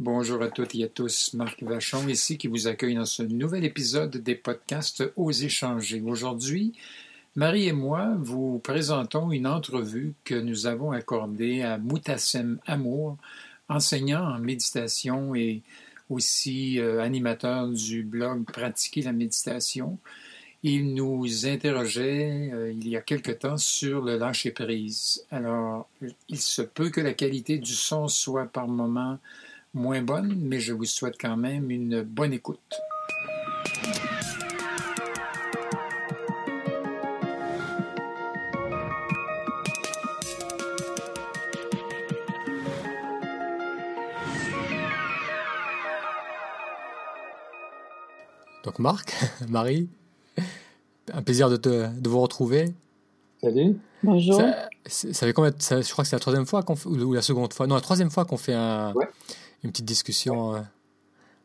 Bonjour à toutes et à tous, Marc Vachon ici qui vous accueille dans ce nouvel épisode des podcasts Aux échanger. Aujourd'hui, Marie et moi vous présentons une entrevue que nous avons accordée à Moutassem Amour, enseignant en méditation et aussi euh, animateur du blog Pratiquer la méditation. Il nous interrogeait euh, il y a quelque temps sur le lâcher-prise. Alors, il se peut que la qualité du son soit par moments moins bonne, mais je vous souhaite quand même une bonne écoute. Donc Marc, Marie, un plaisir de, te, de vous retrouver. Salut. Bonjour. Ça, ça fait combien, ça, je crois que c'est la troisième fois qu'on fait, ou la seconde fois, non, la troisième fois qu'on fait un, Ouais. Une petite discussion euh,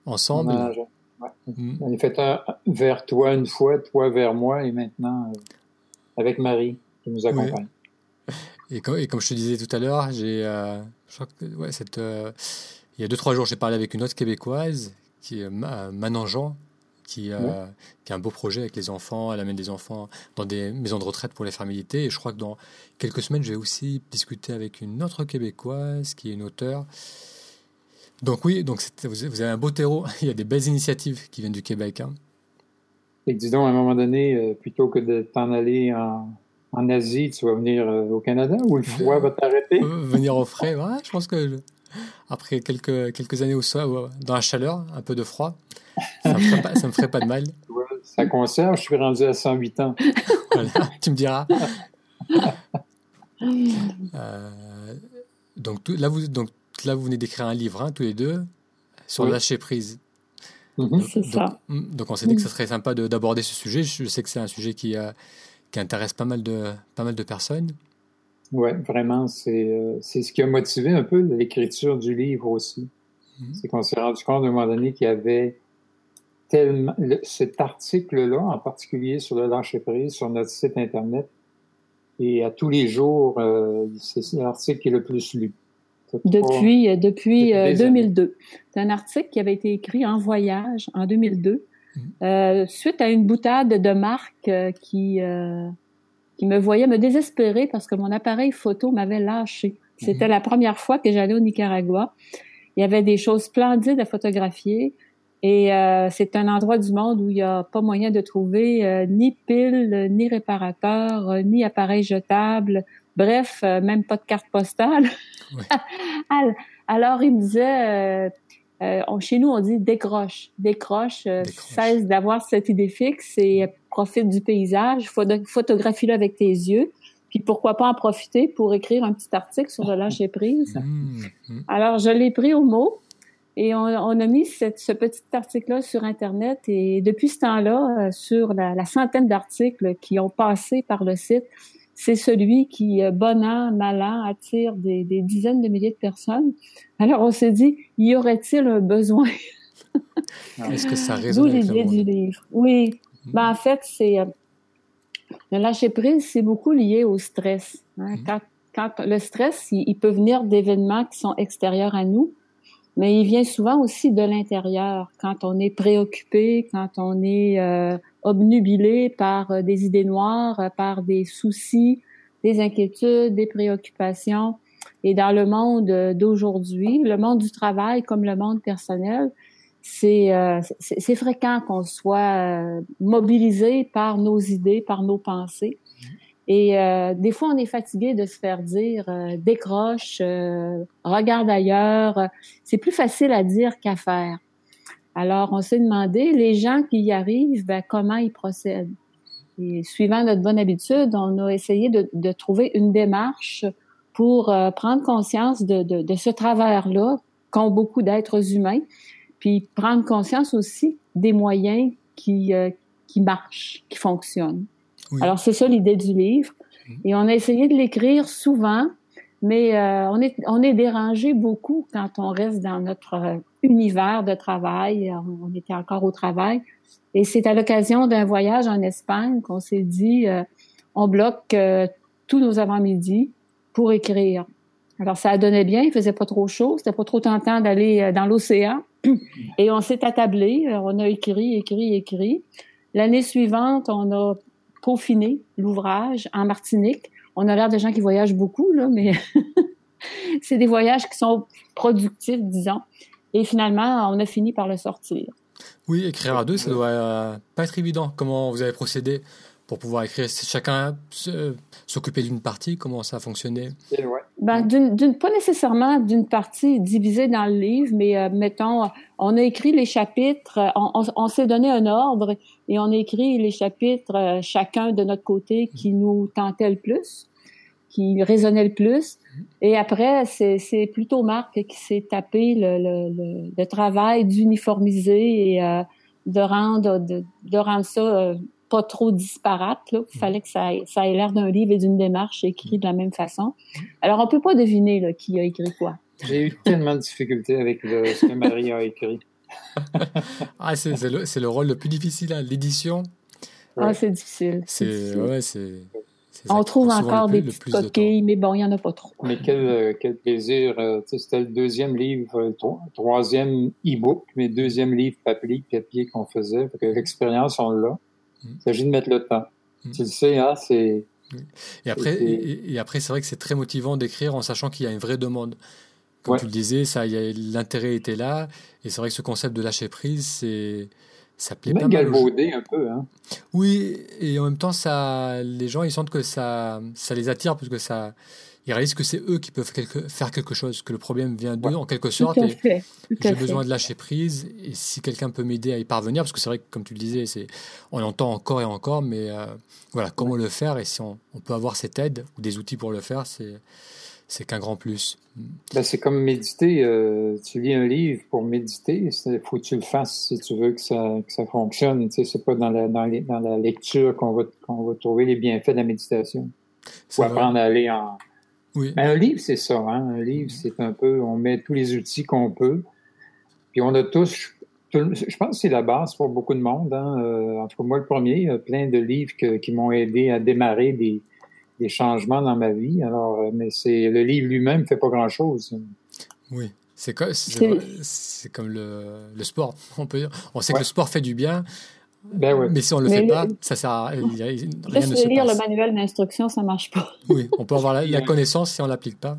ensemble. On, a, ouais. Mm. On a fait un vers toi une fois, toi vers moi, et maintenant euh, avec Marie qui nous accompagne. Et comme, et comme je te disais tout à l'heure, j'ai, euh, euh, il y a deux trois jours, j'ai parlé avec une autre québécoise qui est Ma- Manon Jean, qui, euh, qui a un beau projet avec les enfants. Elle amène des enfants dans des maisons de retraite pour les faire méditer. Et je crois que dans quelques semaines, je vais aussi discuter avec une autre québécoise qui est une auteure. Donc oui, donc vous avez un beau terreau. Il y a des belles initiatives qui viennent du Québec. hein. Et dis donc, à un moment donné, euh, plutôt que de t'en aller en, en Asie, tu vas venir euh, au Canada ou le froid va t'arrêter? Euh, Venir au frais, ouais, je pense que je- après quelques, quelques années au sol, ouais, dans la chaleur, un peu de froid, ça me ferait pas, ça me ferait pas de mal. Ouais, Ça conserve, je suis rendu à 108 ans. Voilà, tu me diras. Euh, donc, tout- là, vous, donc là, vous venez d'écrire un livre, hein, tous les deux, sur Oui. le lâcher prise. Mhm. C'est donc, ça. mm, donc, on s'est dit que ce serait sympa de- d'aborder ce sujet. Je sais que c'est un sujet qui, euh, qui intéresse pas mal de, pas mal de personnes. Ouais, vraiment, c'est euh, c'est ce qui a motivé un peu l'écriture du livre aussi. Mhm. C'est qu'on s'est rendu compte à un moment donné qu'il y avait tellement le- cet article-là, en particulier sur le lâcher prise, sur notre site internet, et à tous les jours, euh, c'est l'article qui est le plus lu. Depuis, euh, depuis Depuis euh, années. 2002. C'est un article qui avait été écrit en voyage en 2002, Mhm. euh, suite à une boutade de Marc euh, qui, euh, qui me voyait me désespérer parce que mon appareil photo m'avait lâché. C'était la première fois que j'allais au Nicaragua. Il y avait des choses splendides à photographier. Et euh, c'est un endroit du monde où il n'y a pas moyen de trouver euh, ni pile, ni réparateur, euh, ni appareil jetable. Bref, euh, même pas de carte postale. Alors, il me disait, euh, euh, on- chez nous, on dit décroche, décroche, Décroche. cesse d'avoir cette idée fixe et euh, profite du paysage, photo- photographie-le avec tes yeux. Puis pourquoi pas en profiter pour écrire un petit article sur le lâcher prise. Mm, mm. Alors, je l'ai pris au mot et on, on a mis cette- ce petit article-là sur Internet. Et depuis ce temps-là, sur la, la centaine d'articles qui ont passé par le site, c'est celui qui, euh, bon an, mal an, attire des, des dizaines de milliers de personnes. Alors, on s'est dit, y aurait-il un besoin? Est-ce que ça D'où résonne avec le du livre. Oui. Mm. Ben, en fait, c'est euh, le lâcher prise, c'est beaucoup lié au stress. hein. Mhm. Quand, quand le stress, il, il peut venir d'événements qui sont extérieurs à nous, mais il vient souvent aussi de l'intérieur. Quand on est préoccupé, quand on est euh, obnubilé par euh, des idées noires, euh, par des soucis, des inquiétudes, des préoccupations. Et dans le monde euh, d'aujourd'hui, le monde du travail comme le monde personnel, c'est euh, c'est fréquent qu'on soit mobilisé par nos idées, par nos pensées. Et euh, des fois, on est fatigué de se faire dire décroche, regarde ailleurs. C'est plus facile à dire qu'à faire. Alors, on s'est demandé, les gens qui y arrivent, ben, comment ils procèdent? Et suivant notre bonne habitude, on a essayé de, de trouver une démarche pour euh, prendre conscience de, de, de ce travers-là qu'ont beaucoup d'êtres humains, puis prendre conscience aussi des moyens qui, euh, qui marchent, qui fonctionnent. Oui. Alors, c'est ça l'idée du livre. Mhm. Et on a essayé de l'écrire souvent, mais euh, on, est, on est dérangé beaucoup quand on reste dans notre euh, univers de travail. On, on était encore au travail. Et c'est à l'occasion d'un voyage en Espagne qu'on s'est dit, euh, on bloque euh, tous nos avant-midi pour écrire. Alors, ça donné bien, il faisait pas trop chaud, c'était pas trop tentant d'aller euh, dans l'océan. Et on s'est attablé, on a écrit, écrit, écrit. L'année suivante, on a peaufiné l'ouvrage en Martinique. On a l'air de gens qui voyagent beaucoup, là, mais c'est des voyages qui sont productifs, disons. Et finalement, on a fini par le sortir. Oui, écrire à deux, ça doit euh, pas être évident. Comment vous avez procédé pour pouvoir écrire Chacun s'occuper d'une partie Comment ça a fonctionné? Ben, Pas nécessairement d'une partie divisée dans le livre, mais euh, mettons, on a écrit les chapitres, on, on, s'est donné un ordre et on a écrit les chapitres euh, chacun de notre côté qui nous tentait le plus, qui résonnait le plus. Et après, c'est plutôt Marc qui s'est tapé le, le, le, travail d'uniformiser et euh, de rendre de, de rendre ça pas trop disparate. Il mm. fallait que ça ait, ça ait l'air d'un livre et d'une démarche écrit de la même façon. Alors, on peut pas deviner là, qui a écrit quoi. J'ai eu tellement de difficultés avec le, ce que Marie a écrit. ah, c'est le, le, rôle le plus difficile, hein, l'édition. Ah, c'est difficile. C'est ouais, c'est. On trouve encore des petites coquilles, mais bon, il n'y en a pas trop. Mais quel, euh, quel plaisir. Euh, c'était le deuxième livre, le troisième e-book, mais deuxième livre papier, papier qu'on faisait. L'expérience, on l'a. Il s'agit de mettre le temps. Mm. Tu le sais, hein, c'est... Et après, et, après c'est vrai que c'est très motivant d'écrire en sachant qu'il y a une vraie demande. Comme tu le disais, ça, l'intérêt était là. Et c'est vrai que ce concept de lâcher prise, c'est, ça plaît pas mal. un peu, hein. Oui, et en même temps, ça, les gens, ils sentent que ça, ça les attire parce que ça, ils réalisent que c'est eux qui peuvent faire quelque chose, que le problème vient d'eux en quelque sorte. J'ai besoin de lâcher prise et si quelqu'un peut m'aider à y parvenir, parce que c'est vrai que comme tu le disais, c'est on entend encore et encore, mais euh, voilà comment le faire et si on, peut avoir cette aide ou des outils pour le faire, c'est c'est qu'un grand plus. Ben, c'est comme méditer. Euh, tu lis un livre pour méditer, il faut que tu le fasses si tu veux que ça, que ça fonctionne. Tu sais, c'est pas dans la, dans, dans la lecture qu'on va, qu'on va trouver les bienfaits de la méditation. Faut apprendre à aller en, oui. Ben, un livre, c'est ça. Hein? Un livre, c'est un peu, on met tous les outils qu'on peut. Puis on a tous, je pense que c'est la base pour beaucoup de monde. Hein? Euh, en tout cas, moi, le premier, plein de livres qui m'ont aidé à démarrer des, des, changements dans ma vie. Alors, euh, mais c'est le livre lui-même ne fait pas grand-chose. Oui. C'est comme, c'est, comme le, le, sport. On, peut on sait que le sport fait du bien, ben Mais si on ne le fait pas, ça sert à rien. Rien ne se lire le manuel d'instruction, ça ne marche pas. Oui, on peut avoir la, connaissance si on ne l'applique pas.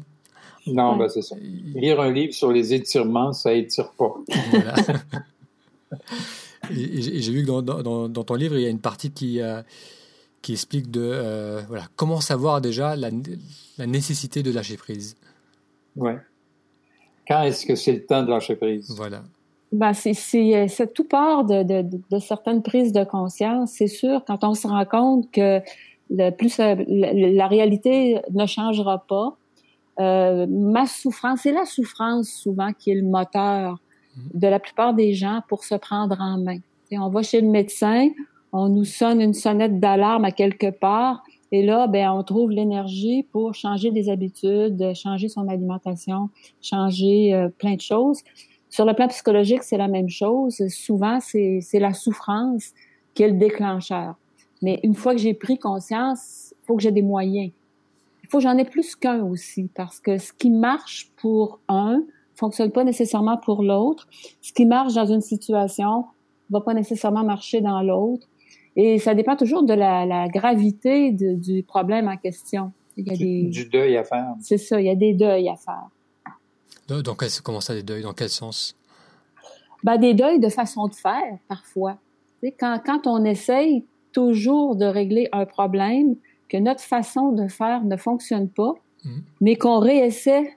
Non, ben c'est ça. Lire un livre sur les étirements, ça étire pas. Voilà. et, j'ai vu que dans, dans, dans, ton livre, il y a une partie qui, euh, qui explique de euh, voilà, comment savoir déjà la, la nécessité de lâcher prise. Ouais. Quand est-ce que c'est le temps de lâcher prise? Voilà. Ben, c'est tout part de, de, de, certaines prises de conscience. C'est sûr, quand on se rend compte que le plus la, réalité ne changera pas, euh, ma souffrance, c'est la souffrance souvent qui est le moteur mm-hmm. de la plupart des gens pour se prendre en main. on va chez le médecin, on nous sonne une sonnette d'alarme à quelque part, et là, ben, on trouve l'énergie pour changer des habitudes, changer son alimentation, changer euh, plein de choses. Sur le plan psychologique, c'est la même chose. Souvent, c'est la souffrance qui est le déclencheur. Mais une fois que j'ai pris conscience, il faut que j'ai des moyens. Il faut que j'en ai plus qu'un aussi, parce que ce qui marche pour un fonctionne pas nécessairement pour l'autre. Ce qui marche dans une situation va pas nécessairement marcher dans l'autre. Et ça dépend toujours de la, gravité du problème en question. Il y a du, du deuil à faire. C'est ça, il y a des deuils à faire. Dans quel, comment ça, des deuils? Dans quel sens? Ben, des deuils de façon de faire, parfois. quand, quand on essaye toujours de régler un problème, que notre façon de faire ne fonctionne pas, mmh. mais qu'on réessaie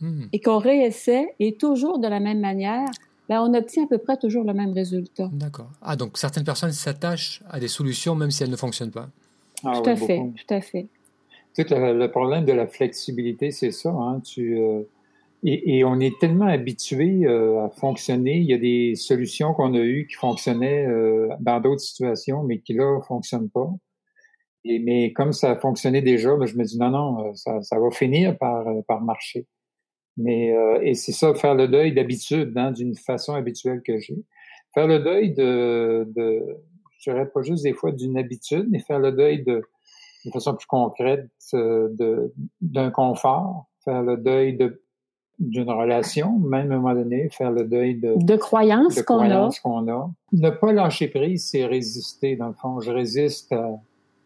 mmh. et qu'on réessaie et toujours de la même manière, ben, on obtient à peu près toujours le même résultat. D'accord. Ah, donc certaines personnes s'attachent à des solutions même si elles ne fonctionnent pas. Ah tout à fait, tout à fait. Sais, le, problème de la flexibilité, c'est ça. Hein? Tu, euh, et, et, on est tellement habitué euh, à fonctionner. Il y a des solutions qu'on a eues qui fonctionnaient euh, dans d'autres situations, mais qui là fonctionnent pas. Et, mais comme ça fonctionnait déjà, ben, je me dis non, non, euh, ça, ça va finir par, par marcher. Mais et c'est ça, faire le deuil d'habitude, hein, d'une façon habituelle que j'ai. Faire le deuil de, de, je dirais pas juste des fois d'une habitude, mais faire le deuil de, de façon plus concrète de d'un confort faire le deuil de d'une relation, même à un moment donné, faire le deuil de, de croyances qu'on a. qu'on a. Ne pas lâcher prise, c'est résister, dans le fond. Je résiste à...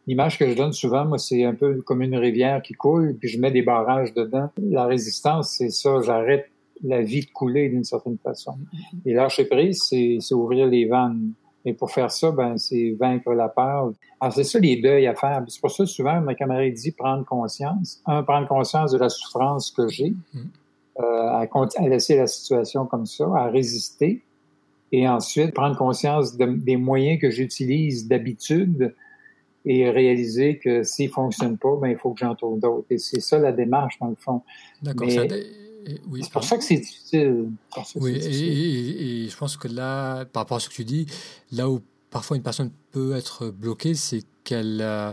L'image que je donne souvent, moi, c'est un peu comme une rivière qui coule, puis je mets des barrages dedans. La résistance, c'est ça, j'arrête la vie de couler d'une certaine façon. Et lâcher prise, c'est ouvrir les vannes. Et pour faire ça, ben, c'est vaincre la peur. Alors, c'est ça les deuils à faire. C'est pour ça, souvent, ma camarade dit prendre conscience. Un, prendre conscience de la souffrance que j'ai. Euh, à, à, laisser la situation comme ça, à résister, et ensuite prendre conscience des moyens que j'utilise d'habitude et réaliser que s'ils ne fonctionnent pas, ben, il faut que j'en trouve d'autres. Et c'est ça la démarche, dans le fond. D'accord. Oui, c'est pour ça que c'est difficile. oui, Et, et, je pense que là, par rapport à ce que tu dis, là où parfois une personne peut être bloquée, c'est qu'elle... Euh,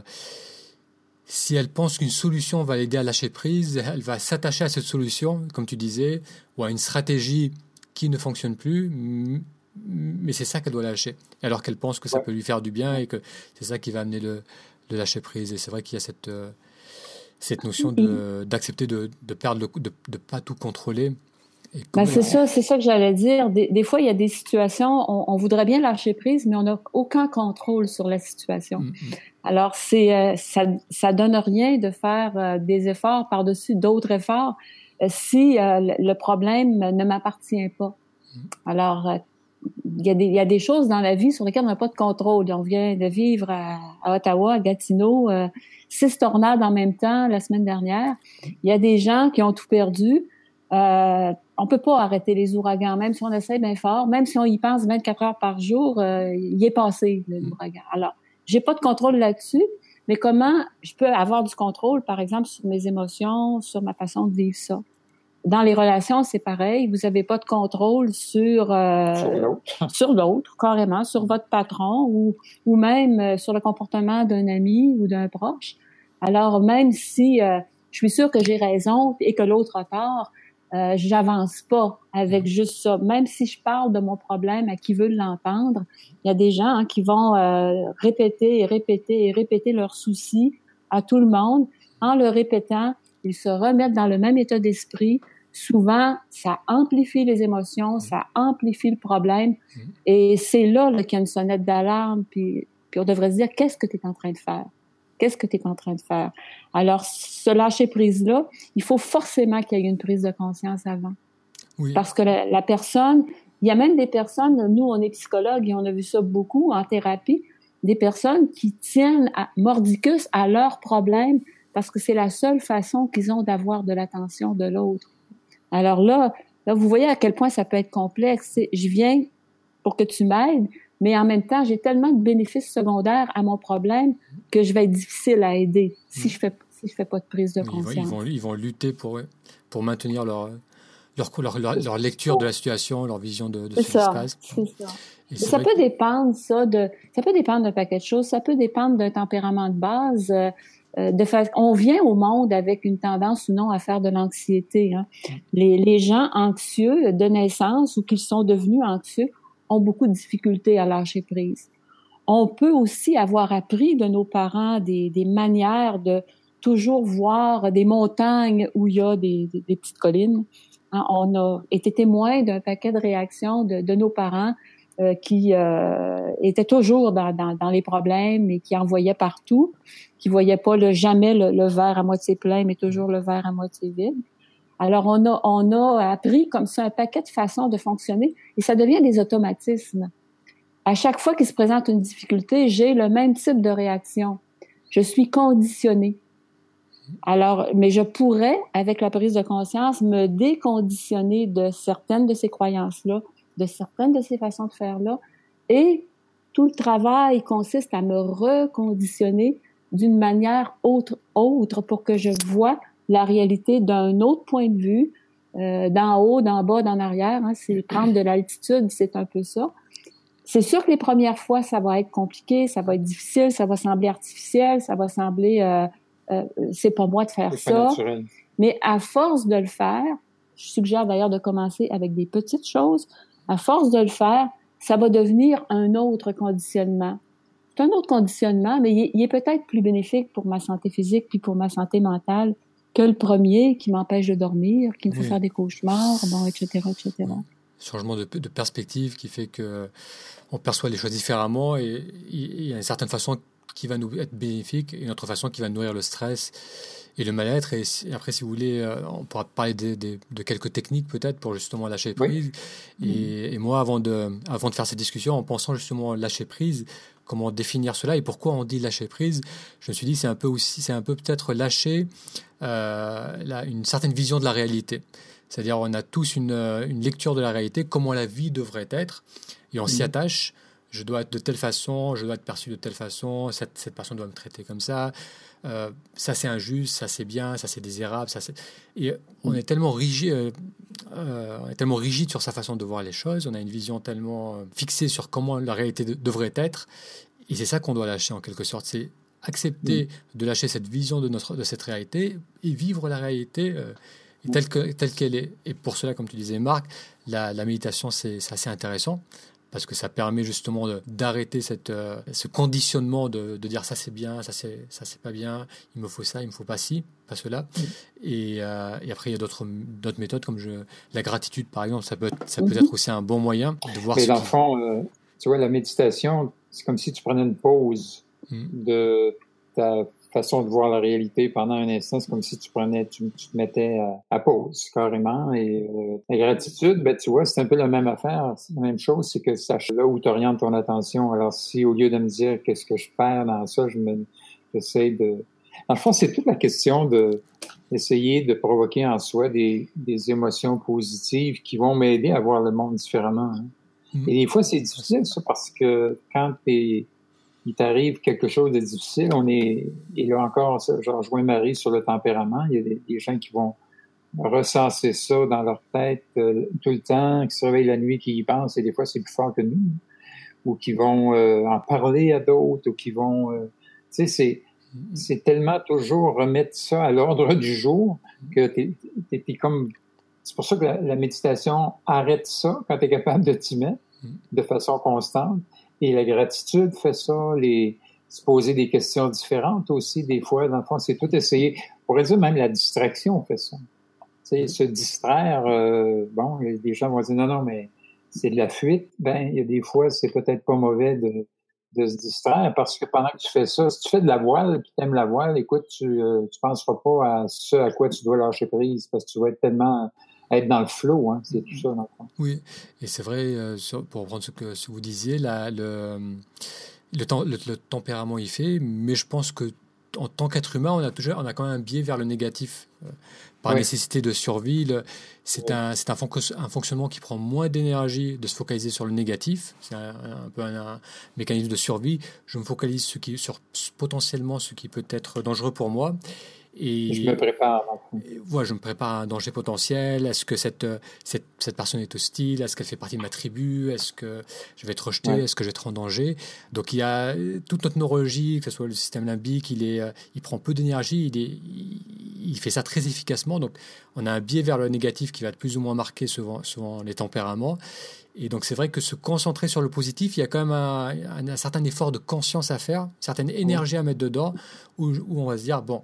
si elle pense qu'une solution va l'aider à lâcher prise, elle va s'attacher à cette solution, comme tu disais, ou à une stratégie qui ne fonctionne plus, mais c'est ça qu'elle doit lâcher. Alors qu'elle pense que ça peut lui faire du bien et que c'est ça qui va amener le, lâcher prise. Et c'est vrai qu'il y a cette, euh, cette notion d'accepter de, de, perdre, de ne pas tout contrôler. Ben c'est ça, c'est ça que j'allais dire. Des, fois, il y a des situations, on, on voudrait bien lâcher prise, mais on n'a aucun contrôle sur la situation. Mm, mm. Alors, c'est euh, ça, ça donne rien de faire euh, des efforts par-dessus d'autres efforts euh, si le problème ne m'appartient pas. Mm. Alors, il y, a des, il y a des choses dans la vie sur lesquelles on n'a pas de contrôle. On vient de vivre à, Ottawa, à Gatineau, six tornades en même temps la semaine dernière. Il y a des gens qui ont tout perdu. Euh, on peut pas arrêter les ouragans, même si on essaie bien fort, même si on y pense 24 heures par jour, il est passé l'ouragan. Alors, j'ai pas de contrôle là-dessus, mais comment je peux avoir du contrôle, par exemple, sur mes émotions, sur ma façon de vivre ça? Dans les relations, c'est pareil. Vous n'avez pas de contrôle sur euh, sur l'autre, carrément, sur votre patron ou ou même euh, sur le comportement d'un ami ou d'un proche. Alors même si euh, je suis sûre que j'ai raison et que l'autre a tort, euh, j'avance pas avec juste ça. Même si je parle de mon problème à qui veut l'entendre, il y a des gens hein, qui vont euh, répéter et répéter et répéter leurs soucis à tout le monde. En le répétant, ils se remettent dans le même état d'esprit. Souvent, ça amplifie les émotions, ça amplifie le problème. Mm-hmm. Et c'est là, là qu'il y a une sonnette d'alarme. Puis, puis on devrait se dire, qu'est-ce que tu es en train de faire? Qu'est-ce que tu es en train de faire? Alors, ce lâcher prise-là, il faut forcément qu'il y ait une prise de conscience avant. Parce que la, personne, il y a même des personnes, nous, on est psychologues et on a vu ça beaucoup en thérapie, des personnes qui tiennent à, mordicus à leurs problèmes parce que c'est la seule façon qu'ils ont d'avoir de l'attention de l'autre. Alors là, là, vous voyez à quel point ça peut être complexe. Je viens pour que tu m'aides, mais en même temps, j'ai tellement de bénéfices secondaires à mon problème que je vais être difficile à aider si je fais si je fais pas de prise de conscience. Ils vont, ils vont, lutter pour, pour maintenir leur, leur, leur, leur, lecture de la situation, leur vision de, de ce qui se passe. Ça. ça peut dépendre, ça, de, ça peut dépendre d'un paquet de choses. Ça peut dépendre d'un tempérament de base. Euh, euh de on vient au monde avec une tendance ou non à faire de l'anxiété. Hein. Les, les gens anxieux de naissance ou qui sont devenus anxieux beaucoup de difficultés à lâcher prise. On peut aussi avoir appris de nos parents des, des manières de toujours voir des montagnes où il y a des, des, petites collines. Hein, on a été témoin d'un paquet de réactions de, de nos parents euh, qui euh, étaient toujours dans, dans, les problèmes et qui envoyaient partout, qui voyaient pas le, jamais le, le, verre à moitié plein, mais toujours le verre à moitié vide. Alors, on a, on a appris comme ça un paquet de façons de fonctionner et ça devient des automatismes. À chaque fois qu'il se présente une difficulté, j'ai le même type de réaction. Je suis conditionnée. Alors, mais je pourrais, avec la prise de conscience, me déconditionner de certaines de ces croyances-là, de certaines de ces façons de faire-là, et tout le travail consiste à me reconditionner d'une manière autre, autre pour que je vois la réalité d'un autre point de vue, euh, d'en haut, d'en bas, d'en arrière. Hein, c'est prendre de l'altitude, c'est un peu ça. C'est sûr que les premières fois, ça va être compliqué, ça va être difficile, ça va sembler artificiel, ça va sembler, euh, euh, c'est pas moi de faire ça. Mais à force de le faire, je suggère d'ailleurs de commencer avec des petites choses. À force de le faire, ça va devenir un autre conditionnement. C'est un autre conditionnement, mais il est, est peut-être plus bénéfique pour ma santé physique puis pour ma santé mentale que le premier qui m'empêche de dormir, qui me fait faire des cauchemars, bon, etc., etc. Changement de, de, perspective qui fait que on perçoit les choses différemment et il y a une certaine façon qui va nous être bénéfique et une autre façon qui va nourrir le stress et le mal-être. Et, après, si vous voulez, euh, on pourra parler de quelques techniques peut-être pour justement lâcher prise. Et, et, moi, avant de, avant de faire cette discussion, en pensant justement lâcher prise, comment définir cela et pourquoi on dit lâcher prise, je me suis dit c'est un peu aussi, c'est un peu peut-être lâcher euh, une certaine vision de la réalité. C'est-à-dire on a tous une, une, lecture de la réalité, comment la vie devrait être, et on s'y attache. Je dois être de telle façon, je dois être perçu de telle façon, cette, cette personne doit me traiter comme ça. Euh, ça c'est injuste, ça c'est bien, ça c'est désirable, ça c'est... Et on est tellement rigide, euh, euh, on est tellement rigide sur sa façon de voir les choses, on a une vision tellement fixée sur comment la réalité devrait être, et c'est ça qu'on doit lâcher en quelque sorte, c'est accepter de lâcher cette vision de, notre, de cette réalité et vivre la réalité telle qu'elle telle qu'elle est. Et pour cela, comme tu disais Marc, la, la méditation c'est assez intéressant parce que ça permet justement d'arrêter cette euh, ce conditionnement de, de dire ça c'est bien, ça c'est ça c'est pas bien, il me faut ça, il me faut pas ci, pas cela. Et, euh, et, après il y a d'autres d'autres méthodes comme je, la gratitude par exemple, ça peut être, ça peut mhm. être aussi un bon moyen de voir. Mais l'enfant, euh, tu vois, la méditation, c'est comme si tu prenais une pause mhm. de ta façon de voir la réalité pendant un instant, c'est comme si tu prenais, tu, te mettais à, pause carrément. Et euh, la gratitude, ben tu vois, c'est un peu la même affaire, c'est la même chose, c'est que sache là où tu orientes ton attention. Alors si au lieu de me dire qu'est-ce que je perds dans ça, je me j'essaie de. En fond, c'est toute la question de essayer de provoquer en soi des, des émotions positives qui vont m'aider à voir le monde différemment. Hein. Mm-hmm. Et des fois, c'est difficile ça parce que quand tu es il t'arrive quelque chose de difficile, on est, et là encore, je rejoins Marie sur le tempérament. Il y a des, gens qui vont recenser ça dans leur tête euh, tout le temps, qui se réveillent la nuit, qui y pensent, et des fois c'est plus fort que nous, ou qui vont euh, en parler à d'autres, ou qui vont, euh, tu sais, c'est, c'est tellement toujours remettre ça à l'ordre du jour que t'es, t'es, comme, c'est pour ça que la, la méditation arrête ça quand tu es capable de t'y mettre de façon constante et la gratitude fait ça, les, se poser des questions différentes aussi, des fois, dans le fond, c'est tout essayer. On pourrait dire même la distraction fait ça. Tu sais, se distraire, euh, bon, des gens vont dire non, non, mais c'est de la fuite. Ben, il y a des fois, c'est peut-être pas mauvais de, de se distraire parce que pendant que tu fais ça, si tu fais de la voile, tu aimes la voile, écoute, tu, euh, tu penseras pas à ce à quoi tu dois lâcher prise parce que tu vas être tellement être dans le flow, hein, c'est tout ça. Dans le Oui, et c'est vrai, euh, pour reprendre ce que, ce vous disiez, là, le, le, le, tempérament y fait, mais je pense que en tant qu'être humain, on a toujours, on a quand même un biais vers le négatif. Euh, par nécessité de survie, c'est un, un, un, fonctionnement qui prend moins d'énergie de se focaliser sur le négatif. C'est un, peu un, mécanisme de survie. Je me focalise ce qui, sur potentiellement ce qui peut être dangereux pour moi. Et, je me prépare. voilà, je me prépare à un danger potentiel. Est-ce que cette, cette, cette, personne est hostile? Est-ce qu'elle fait partie de ma tribu? Est-ce que je vais être rejeté? Est-ce que je vais être en danger? Donc il y a toute notre neurologie, que ce soit le système limbique, il, est, il prend peu d'énergie, il, est, il, fait ça très efficacement. Donc on a un biais vers le négatif qui va être plus ou moins marqué selon, selon les tempéraments. Et donc c'est vrai que se concentrer sur le positif, il y a quand même un, un, certain effort de conscience à faire, une certaine énergie à mettre dedans, où, où on va se dire, bon,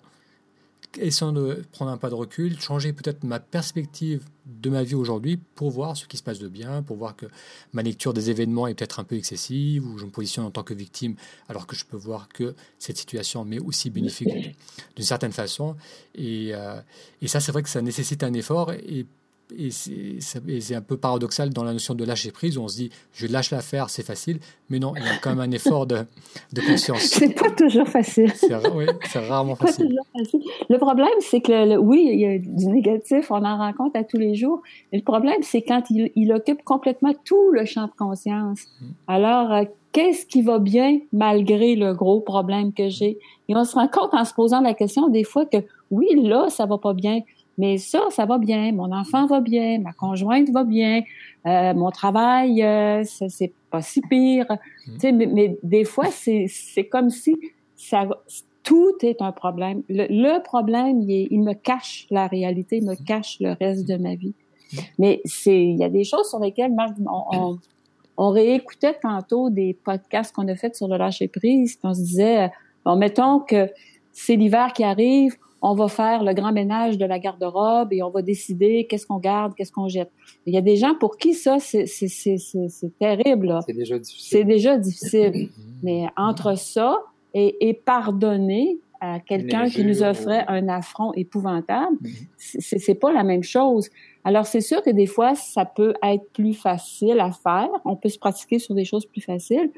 essayant de prendre un pas de recul, changer peut-être ma perspective de ma vie aujourd'hui pour voir ce qui se passe de bien, pour voir que ma lecture des événements est peut-être un peu excessive, ou je me positionne en tant que victime, alors que je peux voir que cette situation m'est aussi bénéfique d'une certaine façon. Et, euh, et ça, c'est vrai que ça nécessite un effort, et et c'est un peu paradoxal dans la notion de lâcher prise, où on se dit je lâche l'affaire, c'est facile, mais non, il y a quand même un effort de, de conscience. c'est pas toujours facile. C'est oui, rarement facile. facile. Le problème, c'est que oui, il y a du négatif, on en rencontre à tous les jours. Mais le problème, c'est quand il, il, occupe complètement tout le champ de conscience. Mm. Alors, euh, qu'est-ce qui va bien malgré le gros problème que j'ai? Et on se rend compte en se posant la question des fois que oui, là, ça va pas bien mais ça, ça va bien. Mon enfant va bien, ma conjointe va bien, euh, mon travail, euh, c'est pas si pire. Mm. Tu sais, mais, mais, des fois, c'est comme si ça, tout est un problème. Le, problème, il, il, me cache la réalité, il me cache le reste de ma vie. Mm. Mais c'est, il y a des choses sur lesquelles, Marc, on, on, réécoutait tantôt des podcasts qu'on a fait sur le lâcher prise, puis on se disait, bon, mettons que c'est l'hiver qui arrive, on va faire le grand ménage de la garde-robe et on va décider qu'est-ce qu'on garde, qu'est-ce qu'on jette. Il y a des gens pour qui ça, c'est terrible. C'est déjà difficile. C'est déjà difficile. Mais entre ça et, et pardonner à quelqu'un qui nous offrait un affront épouvantable, mm-hmm. c'est pas la même chose. Alors c'est sûr que des fois ça peut être plus facile à faire, on peut se pratiquer sur des choses plus faciles,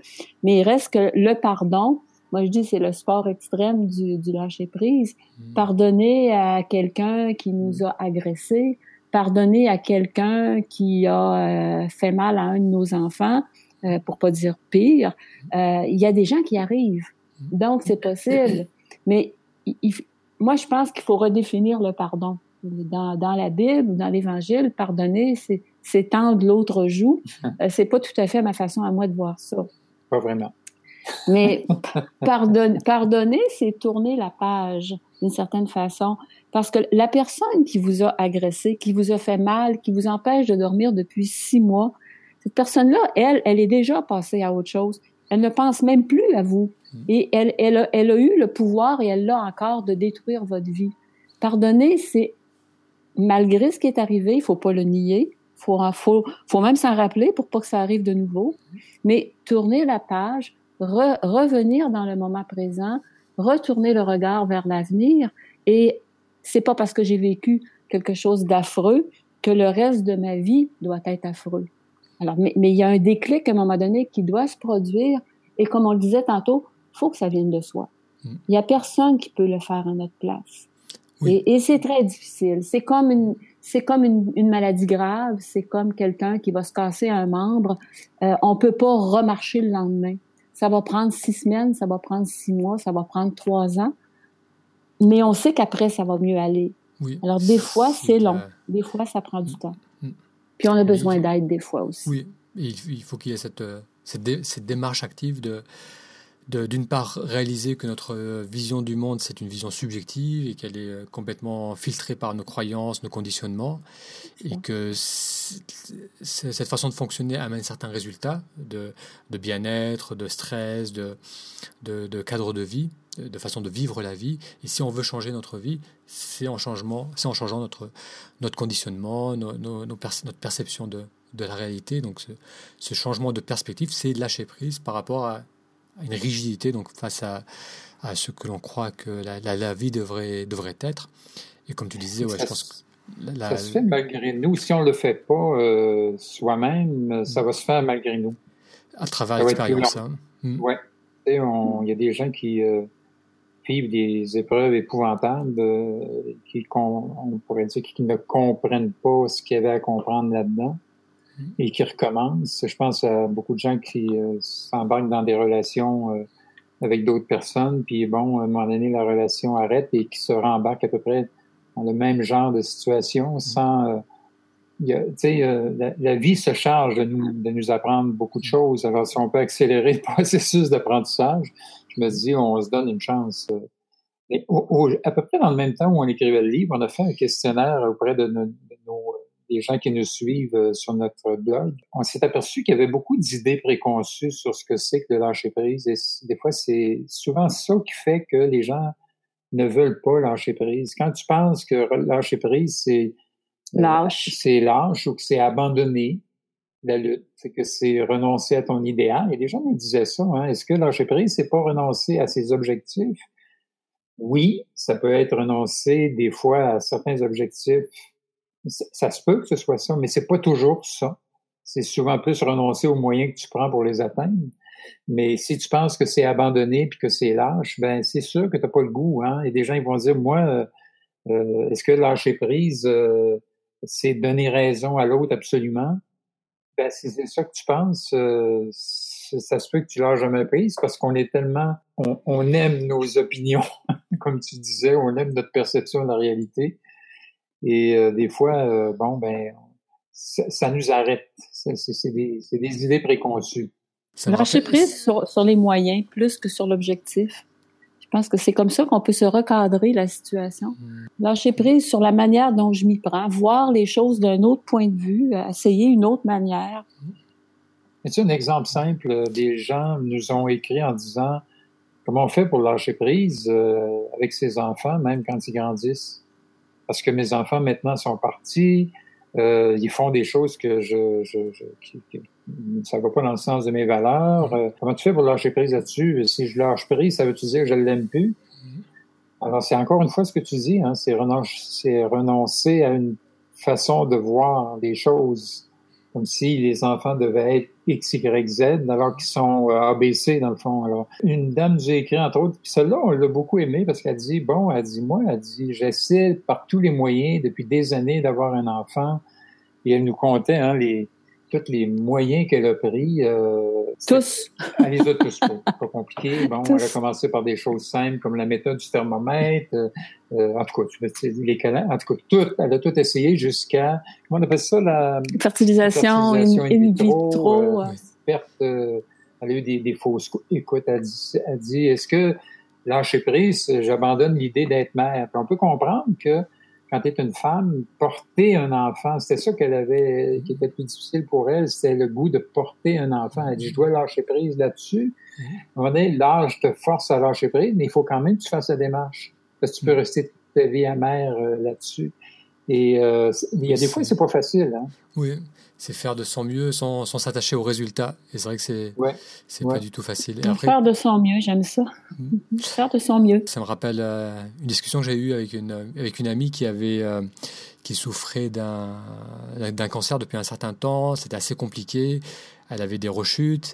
mais il reste que le pardon, moi, je dis c'est le sport extrême du, du lâcher prise. Hmm. Pardonner à quelqu'un qui nous a agressés, pardonner à quelqu'un qui a euh, fait mal à un de nos enfants, euh, pour pas dire pire. Euh, il y a des gens qui arrivent, donc c'est possible. Mais moi, je pense qu'il faut redéfinir le pardon. Dans, dans la Bible, dans l'Évangile, pardonner, c'est tendre l'autre joue. Euh, c'est pas tout à fait ma façon à moi de voir ça. Pas vraiment. Mais pardonner, c'est tourner la page d'une certaine façon. Parce que la personne qui vous a agressé, qui vous a fait mal, qui vous empêche de dormir depuis six mois, cette personne-là, elle, elle est déjà passée à autre chose. Elle ne pense même plus à vous. Mm. Et elle, elle, a, elle a eu le pouvoir et elle l'a encore de détruire votre vie. Pardonner, c'est malgré ce qui est arrivé, il faut pas le nier. Faut, faut, faut même s'en rappeler pour pas que ça arrive de nouveau. Mais tourner la page, revenir dans le moment présent, retourner le regard vers l'avenir. Et c'est pas parce que j'ai vécu quelque chose d'affreux que le reste de ma vie doit être affreux. Alors, mais, il y a un déclic à un moment donné qui doit se produire. Et comme on le disait tantôt, faut que ça vienne de soi. Mm. Il y a personne qui peut le faire à notre place. Et, c'est très difficile. C'est comme une, c'est comme une, maladie grave. C'est comme quelqu'un qui va se casser un membre. Euh, on peut pas remarcher le lendemain. Ça va prendre six semaines, ça va prendre six mois, ça va prendre trois ans. Mais on sait qu'après, ça va mieux aller. Alors, des fois, c'est long. Des fois, ça prend du mm. temps. Mm. Puis, on a besoin d'aide des fois aussi. Oui, il faut qu'il y ait cette, euh, cette, cette démarche active de d'une part réaliser que notre euh, vision du monde c'est une vision subjective et qu'elle est euh, complètement filtrée par nos croyances, nos conditionnements et que cette façon de fonctionner amène certains résultats de, de bien-être, de stress, de, de, de, cadre de vie, de façon de vivre la vie. Et si on veut changer notre vie, c'est en, changement, en changeant notre, notre conditionnement, nos, nos, notre perception de, de la réalité. Donc ce, ce changement de perspective, c'est lâcher prise par rapport à une rigidité donc face à, à ce que l'on croit que la, la, vie devrait, devrait être. Et comme tu disais, ouais, ça, je pense que ça se fait malgré nous. Si on ne le fait pas euh, soi-même, ça va se faire malgré nous. À travers l'expérience. Hein. Hmm. Oui. Il y a des gens qui euh, vivent des épreuves épouvantables, euh, qui, on pourrait dire, qui ne comprennent pas ce qu'il y avait à comprendre là-dedans et qui recommence. Je pense à beaucoup de gens qui euh, s'embarquent dans des relations euh, avec d'autres personnes, puis bon, à un moment donné, la relation arrête et qui se rembarquent à peu près dans le même genre de situation sans... Euh, sais, la, la, vie se charge de nous, de nous apprendre beaucoup de choses. Alors, si on peut accélérer le processus d'apprentissage, je me dis, on se donne une chance. Et à peu près dans le même temps où on écrivait le livre, on a fait un questionnaire auprès de nos les gens qui nous suivent euh, sur notre blog, on s'est aperçu qu'il y avait beaucoup d'idées préconçues sur ce que c'est que de lâcher prise. Et des fois, c'est souvent ça qui fait que les gens ne veulent pas lâcher prise. Quand tu penses que lâcher prise, c'est euh, lâche, c'est lâche ou que c'est abandonner la lutte, c'est que c'est renoncer à ton idéal. Et les gens me disaient ça. Hein. Est-ce que lâcher prise, c'est pas renoncer à ses objectifs? Oui, ça peut être renoncer des fois à certains objectifs ça se peut que ce soit ça, mais c'est pas toujours ça. C'est souvent plus renoncer aux moyens que tu prends pour les atteindre. Mais si tu penses que c'est abandonné puis que c'est lâche, ben c'est sûr que tu n'as pas le goût. Hein? Et des gens ils vont dire, moi, euh, euh, est-ce que lâcher prise, euh, c'est donner raison à l'autre absolument? Ben, si c'est ça que tu penses, ça se peut que tu lâches jamais prise parce qu'on est tellement, on aime nos opinions, comme tu disais, on aime notre perception de la réalité et euh, des fois, euh, bon, ben, ça, nous arrête. C'est des, des, idées préconçues. Lâcher prise sur, sur, les moyens plus que sur l'objectif. Je pense que c'est comme ça qu'on peut se recadrer la situation. Hmm. Lâcher prise sur la manière dont je m'y prends, voir les choses d'un autre point de vue, essayer une autre manière. C'est un exemple simple. Des gens nous ont écrit en disant comment on fait pour lâcher prise euh, avec ses enfants, même quand ils grandissent? Parce que mes enfants maintenant sont partis, euh, ils font des choses que je, je, je qui, ça va pas dans le sens de mes valeurs. Euh, comment tu fais pour lâcher prise là-dessus? Si je lâche prise, ça veut-tu dire que je l'aime plus? Mm-hmm. Alors, c'est encore une fois ce que tu dis, hein, c'est renoncer, renoncer à une façon de voir les choses comme si les enfants devaient être X, Y, Z, alors qu'ils sont euh, ABC dans le fond. Une dame nous a écrit entre autres, puis celle-là, on l'a beaucoup aimé parce qu'elle dit, bon, elle dit, moi, elle dit, j'essaie par tous les moyens depuis des années d'avoir un enfant. Et elle nous comptait hein, les, tous les moyens qu'elle a pris. Euh, tous. Elle les a tous pas, pas compliqué. Bon, elle a commencé par des choses simples comme la méthode du thermomètre. Euh, euh en tout cas, les en tout cas, tout, elle a tout essayé jusqu'à, comment on appelle ça, la fertilisation, in, vitro. Euh, perte, euh, elle a eu des, des fausses écoute, elle dit, elle dit est-ce que lâcher prise, j'abandonne l'idée d'être mère? Puis on peut comprendre que quand tu es une femme, porter un enfant, c'était ça qu'elle avait, qui était plus difficile pour elle, c'était le goût de porter un enfant. Elle dit, je dois lâcher prise là-dessus. Mm-hmm. L'âge te force à lâcher prise, mais il faut quand même que tu fasses la démarche. Parce que tu peux mm-hmm. rester toute ta vie amère euh, là-dessus. Et euh, il y a des fois, c'est pas facile. Hein? Oui c'est faire de son mieux sans s'attacher aux résultats. Et c'est vrai que c'est ouais. c'est pas du tout facile. faire de son mieux, j'aime ça. Mhm. faire de son mieux. Ça me rappelle euh, une discussion que j'ai eue avec une, avec une amie qui avait euh, qui souffrait d'un d'un cancer depuis un certain temps. C'était assez compliqué. Elle avait des rechutes.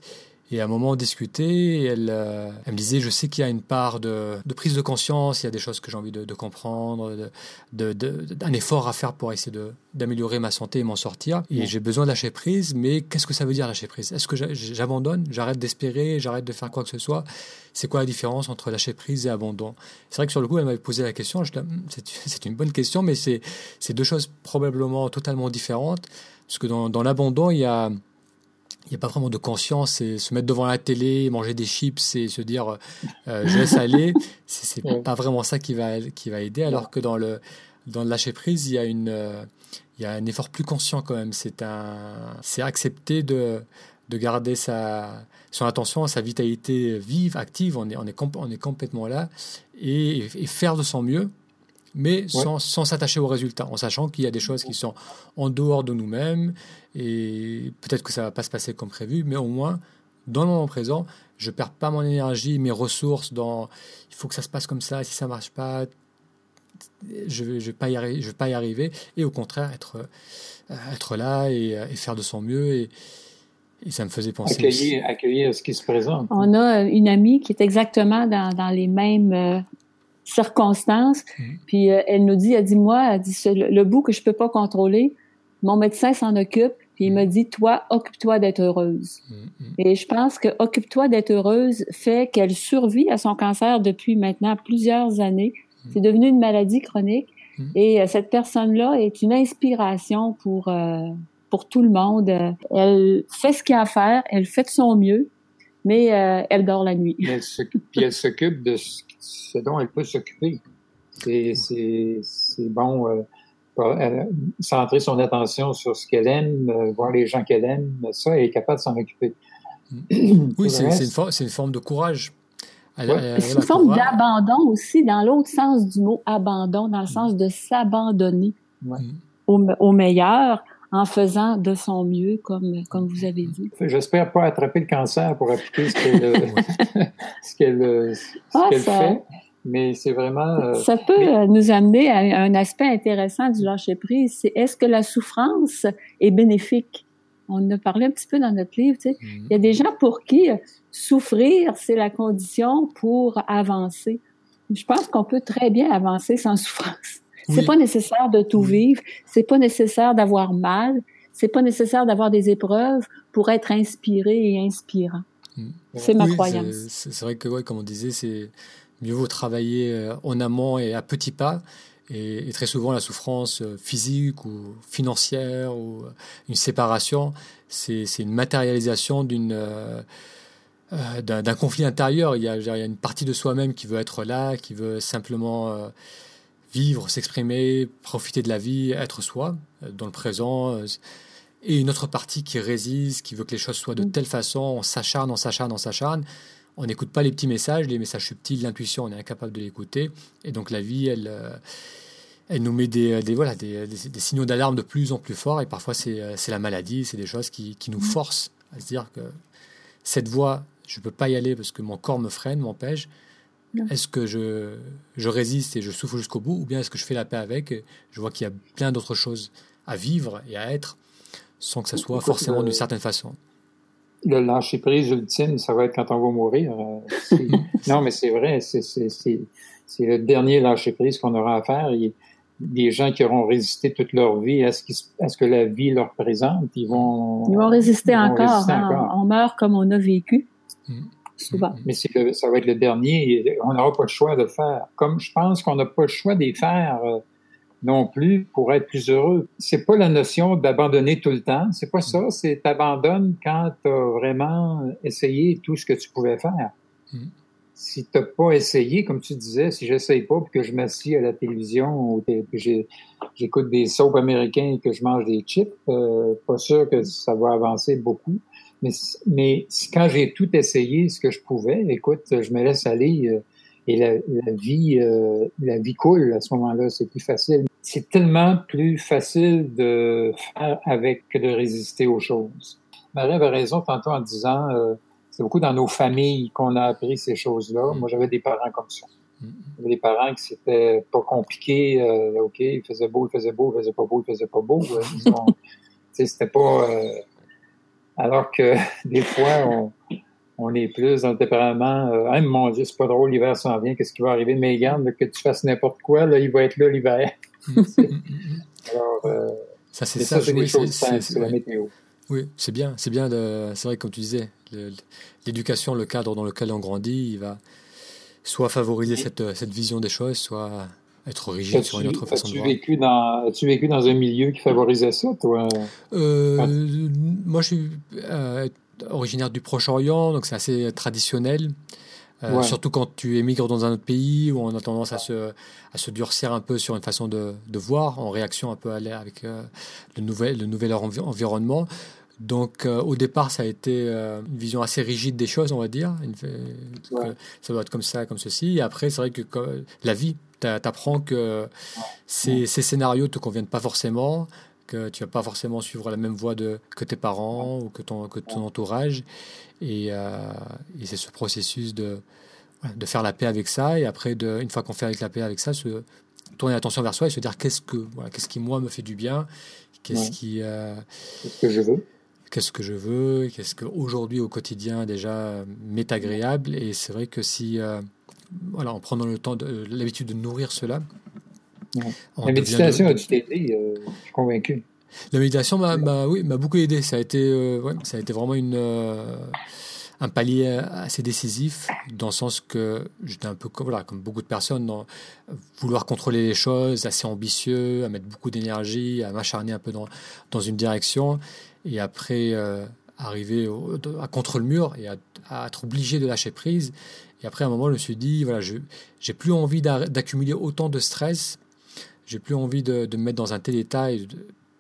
Et à un moment, on discutait, elle, euh, elle me disait, je sais qu'il y a une part de, de, prise de conscience, il y a des choses que j'ai envie de, de comprendre, de, d'un effort à faire pour essayer d'améliorer ma santé et m'en sortir. Et j'ai besoin de lâcher prise, mais qu'est-ce que ça veut dire lâcher prise? Est-ce que j'abandonne? J'arrête d'espérer J'arrête de faire quoi que ce soit? C'est quoi la différence entre lâcher prise et abandon? C'est vrai que sur le coup, elle m'avait posé la question, hmm, c'est une bonne question, mais c'est deux choses probablement totalement différentes, parce que dans, dans l'abandon, il y a il n'y a pas vraiment de conscience et se mettre devant la télé, manger des chips et se dire euh, je laisse aller, c'est pas vraiment ça qui va qui va aider. Alors que dans le dans le lâcher prise, il y a une euh, il y a un effort plus conscient quand même. C'est un c'est accepter de de garder sa son attention, sa vitalité vive, active. On est on est on est complètement là et, et faire de son mieux mais sans s'attacher aux résultats, en sachant qu'il y a des choses qui sont en dehors de nous-mêmes, et peut-être que ça va pas se passer comme prévu, mais au moins, dans le moment présent, je perds pas mon énergie, mes ressources dans il faut que ça se passe comme ça, si ça marche pas, je ne vais, pas y arriver, je vais pas y arriver, et au contraire, être, euh, être là et, et, faire de son mieux. Et, et ça me faisait penser. Accueillir, accueillir ce qui se présente. On a une amie qui est exactement dans, dans les mêmes euh, circonstances. Mm-hmm. Puis euh, elle nous dit, elle dit moi, elle dit le, bout que je peux pas contrôler, mon médecin s'en occupe. Puis il me mm-hmm. dit toi, occupe-toi d'être heureuse. Mm-hmm. Et je pense que occupe-toi d'être heureuse fait qu'elle survit à son cancer depuis maintenant plusieurs années. C'est devenu une maladie chronique. Et euh, cette personne-là est une inspiration pour euh, pour tout le monde. Elle fait ce qu'il y a à faire, elle fait de son mieux, mais elle dort la nuit. Elle puis elle s'occupe de ce ce dont elle peut s'occuper. C'est bon, euh, centrer son attention sur ce qu'elle aime, euh, voir les gens qu'elle aime, ça, elle est capable de s'en occuper. Oui, c'est une, une, forme de courage. C'est une forme d'abandon aussi, dans l'autre sens du mot abandon, dans le sens de s'abandonner au, au, meilleur en faisant de son mieux, comme, comme vous avez dit. J'espère pas attraper le cancer pour appliquer ce qu'elle ah, fait, mais c'est vraiment... Euh, ça peut euh, nous amener à un aspect intéressant du lâcher-prise, c'est est-ce que la souffrance est bénéfique? On en a parlé un petit peu dans notre livre, tu sais. Mm-hmm. Il y a des gens pour qui souffrir, c'est la condition pour avancer. Je pense qu'on peut très bien avancer sans souffrance. C'est pas nécessaire de tout vivre, c'est pas nécessaire d'avoir mal, c'est pas nécessaire d'avoir des épreuves pour être inspiré et inspirant. Mm. C'est ma croyance. C'est vrai que, ouais, comme on disait, c'est mieux vaut travailler euh, en amont et à petits pas. Et, très souvent, la souffrance euh, physique ou financière ou euh, une séparation, c'est une matérialisation d'une d'un conflit intérieur. Il y, a, il y, a, une partie de soi-même qui veut être là, qui veut simplement vivre, s'exprimer, profiter de la vie, être soi, euh, dans le présent. Euh, et une autre partie qui résiste, qui veut que les choses soient de mm. telle façon, on s'acharne, on s'acharne, on s'acharne. on n'écoute pas les petits messages, les messages subtils, l'intuition, on est incapable de l'écouter. Et donc la vie, elle, elle nous met des, voilà, des, signaux d'alarme de plus en plus forts. Et parfois, c'est la maladie, c'est des choses qui, qui, nous forcent à se dire que cette voie, je ne peux pas y aller parce que mon corps me freine, m'empêche. Est-ce que je, je, résiste et je souffre jusqu'au bout ou bien est-ce que je fais la paix avec et Je vois qu'il y a plein d'autres choses à vivre et à être sans que ça soit forcément d'une certaine façon? Le lâcher prise ultime, ça va être quand on va mourir. Euh, non, mais c'est vrai, c'est le dernier lâcher prise qu'on aura à faire. Il, des gens qui auront résisté toute leur vie à ce, ce que la vie leur présente, ils vont... Ils vont résister, hein. encore, On meurt comme on a vécu. Mm. Souvent. Mais ça va être le dernier. On n'aura pas le choix de le faire. Comme je pense qu'on n'a pas le choix de les faire euh, non plus pour être plus heureux. C'est pas la notion d'abandonner tout le temps. C'est pas ça. C'est t'abandonnes quand tu as vraiment essayé tout ce que tu pouvais faire. Mm si tu n'as pas essayé, comme tu disais, si j'essaye pas puis que je m'assieds à la télévision ou que j'écoute des soaps américains et que je mange des chips, euh, pas sûr que ça va avancer beaucoup. Mais, mais quand j'ai tout essayé, ce que je pouvais, écoute, je me laisse aller euh, et la, la vie, euh, la vie coule à ce moment-là. C'est plus facile. C'est tellement plus facile de faire avec que de résister aux choses. Marie avait raison tantôt en disant euh, c'est beaucoup dans nos familles qu'on a appris ces choses-là. Mm. Moi, j'avais des parents comme ça. Mm. J'avais des parents qui c'était pas compliqué. Euh, OK, il faisait beau, il faisait beau, il faisait pas beau, il faisait pas beau. Euh, c'était pas... Euh, alors que des fois, on, on est plus dans le tempérament euh, ah, mon Dieu, c'est pas drôle, l'hiver s'en vient, qu'est-ce qui va arriver? Mais garde, que tu fasses n'importe quoi, là, il va être là l'hiver. Mm. Alors, euh, ça, c'est ça, c'est simples, c'est la météo. Oui, c'est bien, c'est bien. C'est vrai, comme tu disais, l'éducation, le cadre dans lequel on grandit, il va soit favoriser cette, cette vision des choses, soit être rigide sur une autre façon de voir. Vécu dans, as-tu vécu dans un milieu qui favorisait ça, toi? Euh, Moi, je suis euh, originaire du Proche-Orient, donc c'est assez traditionnel. Euh, surtout quand tu émigres dans un autre pays où on a tendance à se, à se durcir un peu sur une façon de, de voir, en réaction un peu avec le, nouvel, le nouvel environnement. Donc euh, au départ, ça a été euh, une vision assez rigide des choses, on va dire. ça doit être comme ça, comme ceci. Et après, c'est vrai que la vie t'apprend que ces, ces, scénarios ne te conviennent pas forcément, que tu vas pas forcément suivre la même voie de, que tes parents ou que ton, que ton entourage. Et, euh, et c'est ce processus de, de faire la paix avec ça. Et après, de, une fois qu'on fait avec la paix avec ça, se tourner l'attention vers soi et se dire qu'est-ce que voilà, qu'est-ce qui moi me fait du bien, qu'est-ce qui qu'est-ce que je veux qu'est-ce que je veux, qu'est-ce qu'aujourd'hui au quotidien déjà m'est agréable. Et c'est vrai que si, euh, voilà, en prenant le temps, de, l'habitude de nourrir cela. La méditation a-tu aidé euh, Je suis convaincu. La méditation m'a, oui, m'a beaucoup aidé. Ça a été, euh, ouais, ça a été vraiment une, un palier assez décisif dans le sens que j'étais un peu voilà, comme beaucoup de personnes dans vouloir contrôler les choses, assez ambitieux, à mettre beaucoup d'énergie, à m'acharner un peu dans, dans une direction et après euh, arriver à contre le mur et à, être obligé de lâcher prise. Et après, à un moment, je me suis dit, voilà, je j'ai plus envie d'accumuler autant de stress, j'ai plus envie de, me mettre dans un tel état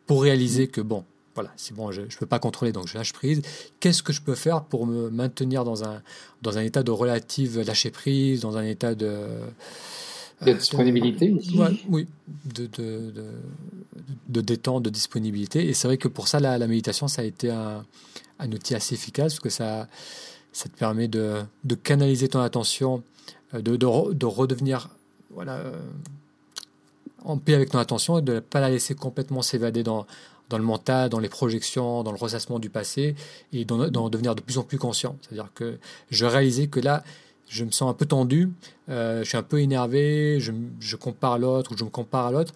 pour réaliser que, bon, voilà, c'est bon, je ne peux pas contrôler, donc je lâche prise. Qu'est-ce que je peux faire pour me maintenir dans un, dans un état de relative lâcher prise, dans un état de de disponibilité aussi. oui, de, de, de, de, détente, de disponibilité. Et c'est vrai que pour ça, la, la méditation, ça a été un, un, outil assez efficace parce que ça, ça te permet de, de canaliser ton attention, euh, de, de, de redevenir voilà, euh, en paix avec ton attention et de ne pas la laisser complètement s'évader dans, dans le mental, dans les projections, dans le ressassement du passé et d'en devenir de plus en plus conscient. C'est-à-dire que je réalisais que là, je me sens un peu tendu, euh, je suis un peu énervé, je, je compare l'autre ou je me compare à l'autre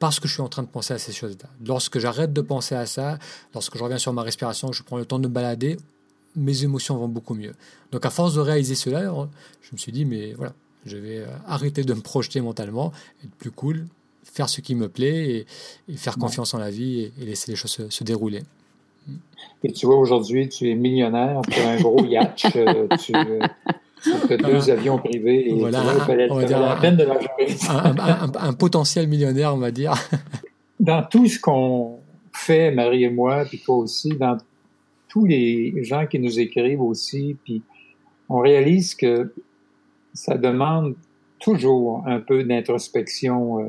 parce que je suis en train de penser à ces choses-là. Lorsque j'arrête de penser à ça, lorsque je reviens sur ma respiration, je prends le temps de me balader, mes émotions vont beaucoup mieux. Donc à force de réaliser cela, je me suis dit, mais voilà, je vais euh, arrêter de me projeter mentalement, être plus cool, faire ce qui me plaît et, faire confiance en la vie et, laisser les choses se, dérouler. Et tu vois, aujourd'hui, tu es millionnaire, tu as un gros yacht, euh, tu, tu deux avions privés et voilà, on va dire la peine de un, un, un, potentiel millionnaire, on va dire. Dans tout ce qu'on fait, Marie et moi, puis toi aussi, dans tous les gens qui nous écrivent aussi, puis on réalise que ça demande toujours un peu d'introspection euh,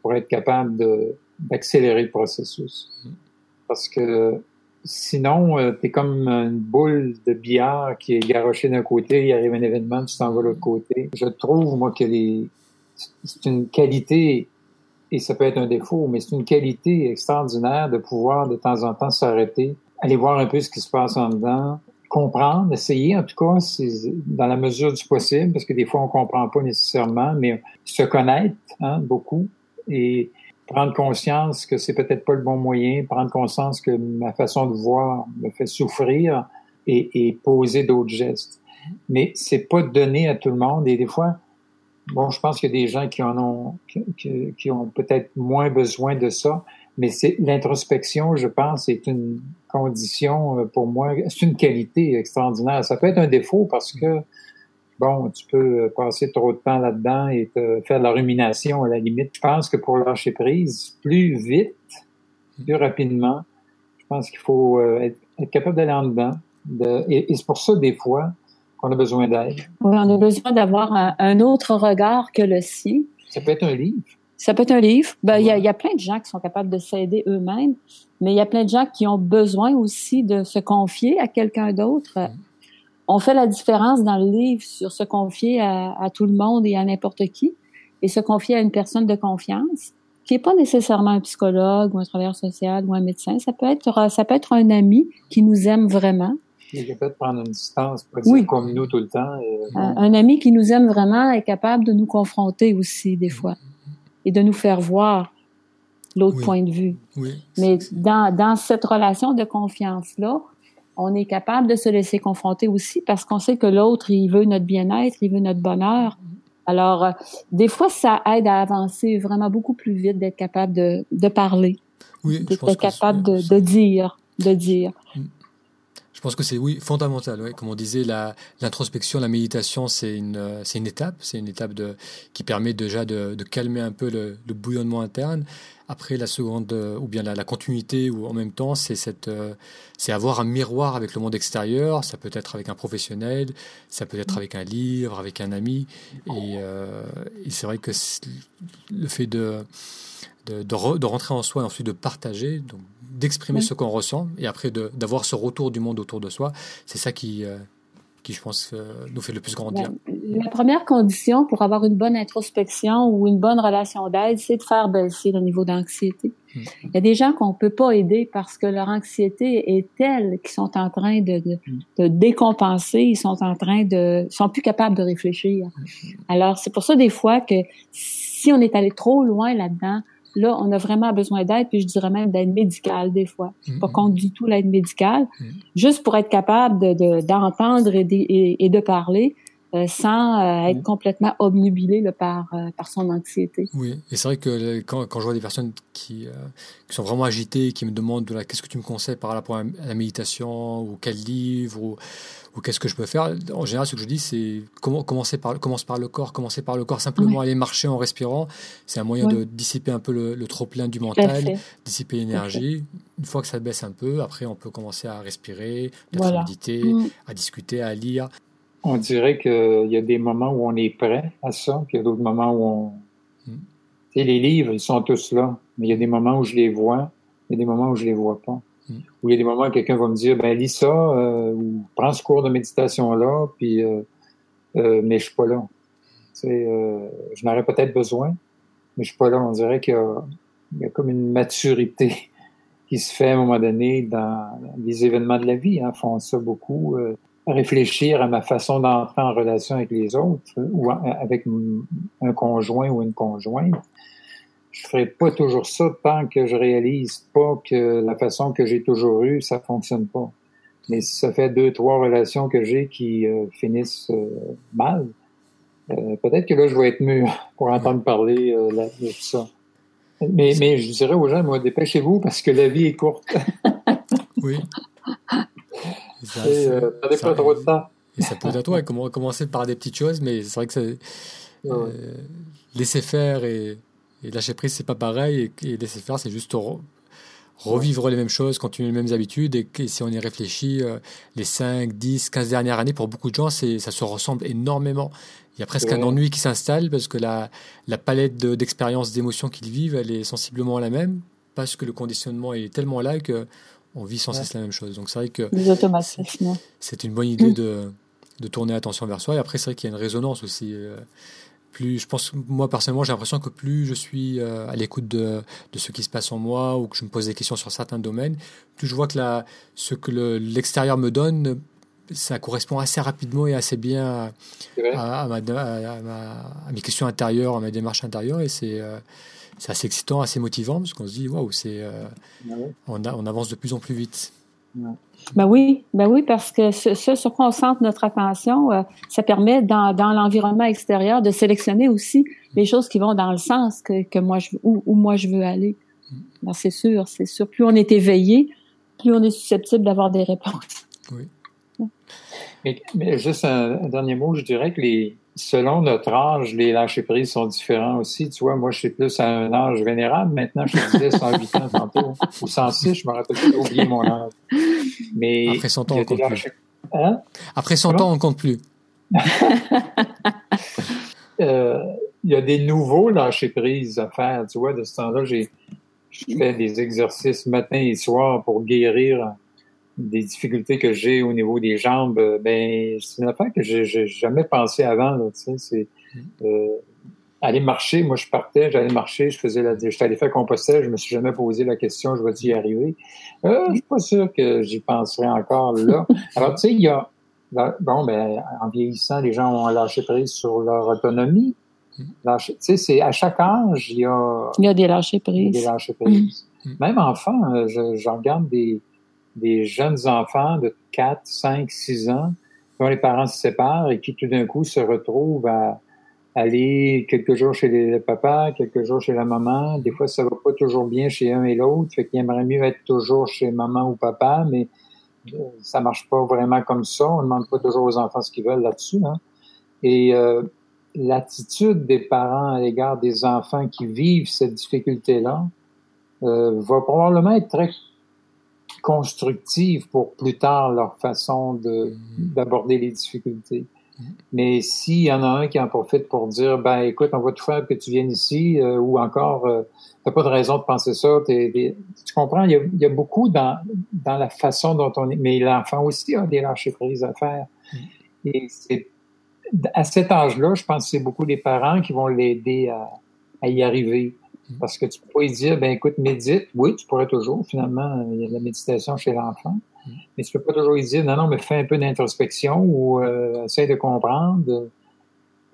pour être capable d'accélérer le processus. Parce que sinon, euh, tu es comme une boule de billard qui est garochée d'un côté, il arrive un événement, tu t'en vas de l'autre côté. Je trouve, moi, que c'est une qualité, et ça peut être un défaut, mais c'est une qualité extraordinaire de pouvoir de temps en temps s'arrêter, aller voir un peu ce qui se passe en dedans, comprendre, essayer en tout cas, dans la mesure du possible, parce que des fois on comprend pas nécessairement, mais se connaître hein, beaucoup et prendre conscience que c'est peut-être pas le bon moyen, prendre conscience que ma façon de voir me fait souffrir et, et poser d'autres gestes. Mais c'est pas donné à tout le monde et des fois, bon, je pense qu'il y a des gens qui en ont, qui, qui ont peut-être moins besoin de ça, mais c'est l'introspection, je pense, est une condition euh, pour moi, c'est une qualité extraordinaire. Ça peut être un défaut parce que bon, tu peux passer trop de temps là-dedans et te faire de la rumination à la limite. Je pense que pour lâcher prise, plus vite, plus rapidement, je pense qu'il faut euh, être, capable d'aller en dedans. De, et, c'est pour ça, des fois, qu'on a besoin d'aide. Oui, on a besoin d'avoir un, autre regard que le sien. Ça peut être un livre. Ça peut être un livre. Ben, il y, a, y, a, plein de gens qui sont capables de s'aider eux-mêmes, mais il y a plein de gens qui ont besoin aussi de se confier à quelqu'un d'autre. On fait la différence dans le livre sur se confier à, à tout le monde et à n'importe qui, et se confier à une personne de confiance, qui est pas nécessairement un psychologue ou un travailleur social ou un médecin. Ça peut être, ça peut être un ami qui nous aime vraiment. Il peut être prendre une distance, pas dire comme nous tout le temps. un, un, ami qui nous aime vraiment est capable de nous confronter aussi des fois et de nous faire voir l'autre point de vue. Mais dans, dans cette relation de confiance-là, on est capable de se laisser confronter aussi parce qu'on sait que l'autre, il veut notre bien-être, il veut notre bonheur. Alors, euh, des fois, ça aide à avancer vraiment beaucoup plus vite d'être capable de, de parler, d'être capable de, de, dire, de dire. Mm. Pense que c'est oui fondamental. Comme on disait, l'introspection, la, méditation, c'est une, euh, c'est une étape, c'est une étape qui permet déjà de, calmer un peu le, bouillonnement interne. Après, la seconde, euh, ou bien la, la, continuité, ou en même temps, euh, c'est avoir un miroir avec le monde extérieur. Ça peut être avec un professionnel, ça peut être avec un livre, avec un ami. Et, c'est vrai que le fait de de, de, rentrer en soi et ensuite de partager, donc d'exprimer ce qu'on ressent et après d'avoir ce retour du monde autour de soi, c'est ça qui, euh, qui, je pense, euh, nous fait le plus grandir. La première condition pour avoir une bonne introspection ou une bonne relation d'aide, c'est de faire baisser le niveau d'anxiété. Hmm. Il y a des gens qu'on peut pas aider parce que leur anxiété est telle qu'ils sont en train de, de, hmm. de, décompenser, ils sont en train de, sont plus capables de réfléchir. Hmm. Alors, c'est pour ça des fois que si on est allé trop loin là-dedans, Là, on a vraiment besoin d'aide, puis je dirais même d'aide médicale des fois. Suis pas contre du tout l'aide médicale, mm-hmm. juste pour être capable d'entendre de, et, de parler sans euh, être complètement obnubilé par, euh, par son anxiété. Oui, et c'est vrai que quand, quand, je vois des personnes qui, qui sont vraiment agitées, qui me demandent qu'est-ce que tu me conseilles par rapport à la méditation, ou quel livre, ou ou qu'est-ce que je peux faire En général, ce que je dis, c'est commencer par, commence par le corps, commencer par le corps, simplement aller marcher en respirant. C'est un moyen de dissiper un peu le, trop-plein du mental, dissiper l'énergie. Une fois que ça baisse un peu, après, on peut commencer à respirer, à méditer, mm. à discuter, à lire. On dirait qu'il y a des moments où on est prêt à ça, puis il y a d'autres moments où on. Mm. Tu sais, les livres, ils sont tous là, mais il y a des moments où je les vois, il y a des moments où je les vois pas. Où il y a des moments où quelqu'un va me dire, ben lis ça, euh, ou prends ce cours de méditation-là, puis euh, euh, mais je suis pas là. Euh, je n'aurais peut-être besoin, mais je suis pas là. On dirait qu'il y, y, a comme une maturité qui se fait à un moment donné dans les événements de la vie. Hein, font ça beaucoup. Euh, réfléchir à ma façon d'entrer en relation avec les autres ou avec un conjoint ou une conjointe je ferai pas toujours ça tant que je réalise pas que la façon que j'ai toujours eue, ça fonctionne pas. Mais si ça fait deux, trois relations que j'ai qui euh, finissent euh, mal, euh, peut-être que là, je vais être mûr pour entendre parler de ça. Mais, mais je dirais aux gens, moi, dépêchez-vous parce que la vie est courte. oui. Ça, perdez pas trop de temps. Et ça peut être à toi, commencer par des petites choses, mais c'est vrai que c'est laisser faire et et lâcher prise, c'est pas pareil. Et, laisser faire, c'est juste revivre les mêmes choses, continuer les mêmes habitudes. Et, si on y réfléchit, euh, les 5, 10, 15 dernières années, pour beaucoup de gens, ça se ressemble énormément. Il y a presque un ennui qui s'installe parce que la, la palette d'expériences, d'émotions qu'ils vivent, elle est sensiblement la même parce que le conditionnement est tellement là que on vit sans cesse la même chose. Donc c'est vrai que c'est une bonne idée de, de tourner attention vers soi. Et après, c'est vrai qu'il y a une résonance aussi. Euh, plus, je pense, moi personnellement, j'ai l'impression que plus je suis euh, à l'écoute de, de, ce qui se passe en moi ou que je me pose des questions sur certains domaines, plus je vois que la, ce que l'extérieur me donne, ça correspond assez rapidement et assez bien à, à, ma, à, mes questions intérieures, à ma démarche intérieure. Et c'est euh, c'est assez excitant, assez motivant, parce qu'on se dit, waouh, c'est, euh, ah on, on, avance de plus en plus vite. Ben oui, ben oui, parce que ce, sur quoi on centre notre attention, euh, ça permet dans, dans l'environnement extérieur de sélectionner aussi les choses qui vont dans le sens que, que moi je où, où moi je veux aller. Mm. Ben c'est sûr, c'est sûr. Plus on est éveillé, plus on est susceptible d'avoir des réponses. Oui. Mais, mais, juste un, dernier mot, je dirais que les, selon notre âge, les lâcher-prises sont différents aussi. Tu vois, moi, je suis plus à un âge vénérable. Maintenant, je te disais 108 ans tantôt, ou 106, je me rappelle pas, oublié mon âge. Mais Après 100 ans, on compte plus. Hein? Après 100 ans, on compte plus. euh, il y a des nouveaux lâcher-prises à faire. Tu vois, de ce temps-là, j'ai, je fais des exercices matin et soir pour guérir des difficultés que j'ai au niveau des jambes, euh, ben c'est une affaire que j'ai jamais pensé avant. Là, c'est mm. euh, aller marcher. Moi, je partais, j'allais marcher, je faisais la, j'étais allé faire compostage, je me suis jamais posé la question, je vais y arriver? Euh, je suis pas sûr que j'y penserai encore là. Alors, tu sais, il y a, bon, ben, en vieillissant, les gens ont lâché prise sur leur autonomie. Mm. Tu sais, c'est à chaque âge, il y a, il y a des lâchers prises. Des lâchers prises. Mm. Même enfant, euh, je, je regarde des, des jeunes enfants de 4, 5, 6 ans dont les parents se séparent et qui tout d'un coup se retrouvent à aller quelques jours chez les papas, quelques jours chez la maman. Des fois, ça va pas toujours bien chez un et l'autre, fait qu'il aimerait mieux être toujours chez maman ou papa, mais euh, ça marche pas vraiment comme ça. On ne demande pas toujours aux enfants ce qu'ils veulent là-dessus. Hein. Et euh, l'attitude des parents à l'égard des enfants qui vivent cette difficulté-là euh, va probablement être très constructive pour plus tard leur façon de, mm-hmm. d'aborder les difficultés. Mm-hmm. Mais s'il y en a un qui en profite pour dire, ben écoute, on va tout faire que tu viennes ici, euh, ou encore, euh, t'as pas de raison de penser ça, tu comprends, il y, a, il y, a, beaucoup dans, dans la façon dont on est, mais l'enfant aussi a des lâcher prises à faire. Mm-hmm. Et c'est, à cet âge-là, je pense que c'est beaucoup des parents qui vont l'aider à, à y arriver. Mm-hmm. Parce que tu peux pas lui dire, ben écoute, médite. Oui, tu pourrais toujours. Finalement, il y a de la méditation chez l'enfant. Mm-hmm. Mais tu peux pas toujours lui dire, non, non, mais fais un peu d'introspection ou euh, essaie de comprendre.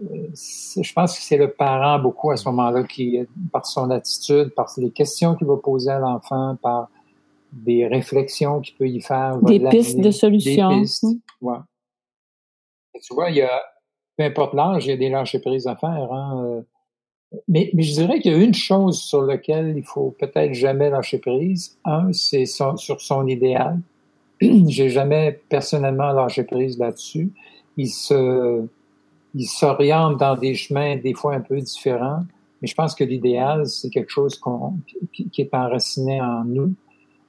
Euh, je pense que c'est le parent beaucoup à ce moment-là qui, par son attitude, par les questions qu'il va poser à l'enfant, par des réflexions qu'il peut y faire. Des pistes de solutions. Des pistes. Ouais. tu vois, il y a, peu importe l'âge, il y a des lâcher prises à faire. Hein. Mais, mais je dirais qu'il y a une chose sur laquelle il faut peut-être jamais lâcher prise. Un, c'est sur son idéal. J'ai jamais personnellement lâché prise là-dessus. Il se, il s'oriente dans des chemins des fois un peu différents. Mais je pense que l'idéal, c'est quelque chose qu'on, qui, est enraciné en nous.